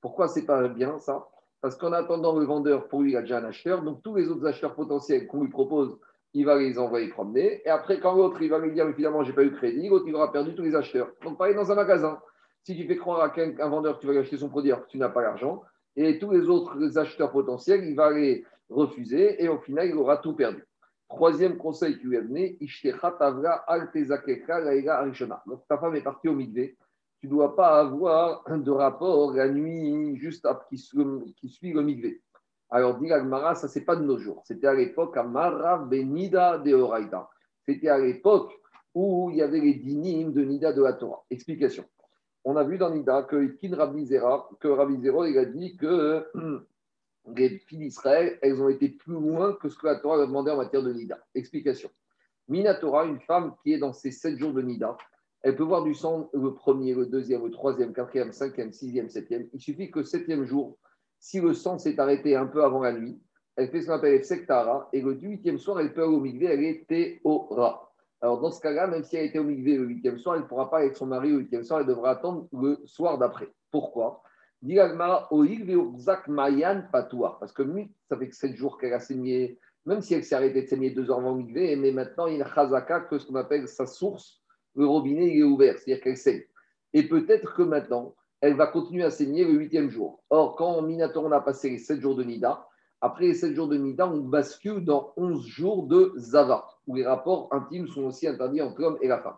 Pourquoi c'est pas bien ça? Parce qu'en attendant, le vendeur, pour lui, il a déjà un acheteur. Donc, tous les autres acheteurs potentiels qu'on lui propose, il va les envoyer promener. Et après, quand l'autre, il va lui dire, mais finalement, je n'ai pas eu de crédit, l'autre, il aura perdu tous les acheteurs. Donc, pareil dans un magasin. Si tu fais croire à un vendeur que tu vas lui acheter son produit alors que tu n'as pas l'argent, et tous les autres acheteurs potentiels, il va les refuser et au final, il aura tout perdu. Troisième conseil qui lui a donné, Donc ta femme est partie au mikvé, tu ne dois pas avoir de rapport la nuit juste après, qui, suit le mikvé. Alors, dit Agmara, ça c'est pas de nos jours. C'était à l'époque à Mara Benida de Oraïda. C'était à l'époque où il y avait les dynimes de Nida de la Torah. Explication. On a vu dans Nida que Kin que Rabbi il a dit que <clears throat> les filles d'Israël, elles ont été plus loin que ce que la Torah a demandé en matière de Nida. Explication. Minatora, une femme qui est dans ses sept jours de Nida, elle peut voir du sang le premier, le deuxième, le troisième, quatrième, cinquième, sixième, septième. Il suffit que septième jour, si le sang s'est arrêté un peu avant la nuit, elle fait ce qu'on appelle Sektara, et le huitième soir, elle peut aller au Migvé, elle est Théora. Alors dans ce cas-là, même si elle était au Migvé le huitième soir, elle ne pourra pas avec son mari le huitième soir, elle devra attendre le soir d'après. Pourquoi? Parce que ça fait que 7 jours qu'elle a saigné, même si elle s'est arrêtée de saigner deux heures avant Migvé, mais maintenant il y a Chazaka, que ce qu'on appelle sa source, le robinet il est ouvert, c'est-à-dire qu'elle saigne. Et peut-être que maintenant, elle va continuer à saigner le huitième jour. Or, quand Minator, on a passé les 7 jours de Nida, après les 7 jours de Nida, on bascule dans 11 jours de Zava, où les rapports intimes sont aussi interdits entre l'homme et la femme.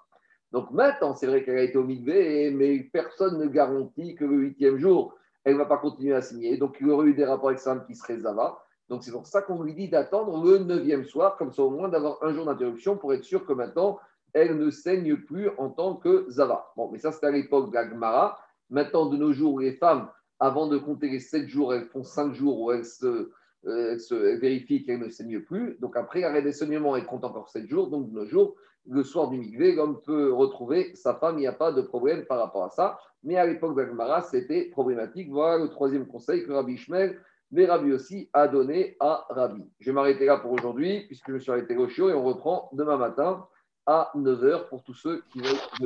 Donc maintenant, c'est vrai qu'elle a été au mais personne ne garantit que le huitième jour, elle ne va pas continuer à signer. Donc il y aurait eu des rapports avec Sam qui seraient Zava. Donc c'est pour ça qu'on lui dit d'attendre le neuvième soir, comme ça au moins d'avoir un jour d'interruption pour être sûr que maintenant, elle ne saigne plus en tant que Zava. Bon, mais ça c'était à l'époque d'Agmara. Maintenant, de nos jours, les femmes, avant de compter les sept jours, elles font cinq jours où elles se, euh, vérifient qu'elles ne saignent plus. Donc après l'arrêt des saignements, elles comptent encore sept jours. Donc de nos jours, le soir du mikvé, l'homme peut retrouver sa femme, il n'y a pas de problème par rapport à ça. Mais à l'époque d'Agmara, c'était problématique. Voilà le troisième conseil que Rabbi Ishmael, mais Rabbi aussi, a donné à Rabbi. Je vais m'arrêter là pour aujourd'hui, puisque je me suis arrêté au chiot, et on reprend demain matin à 9h pour tous ceux qui veulent.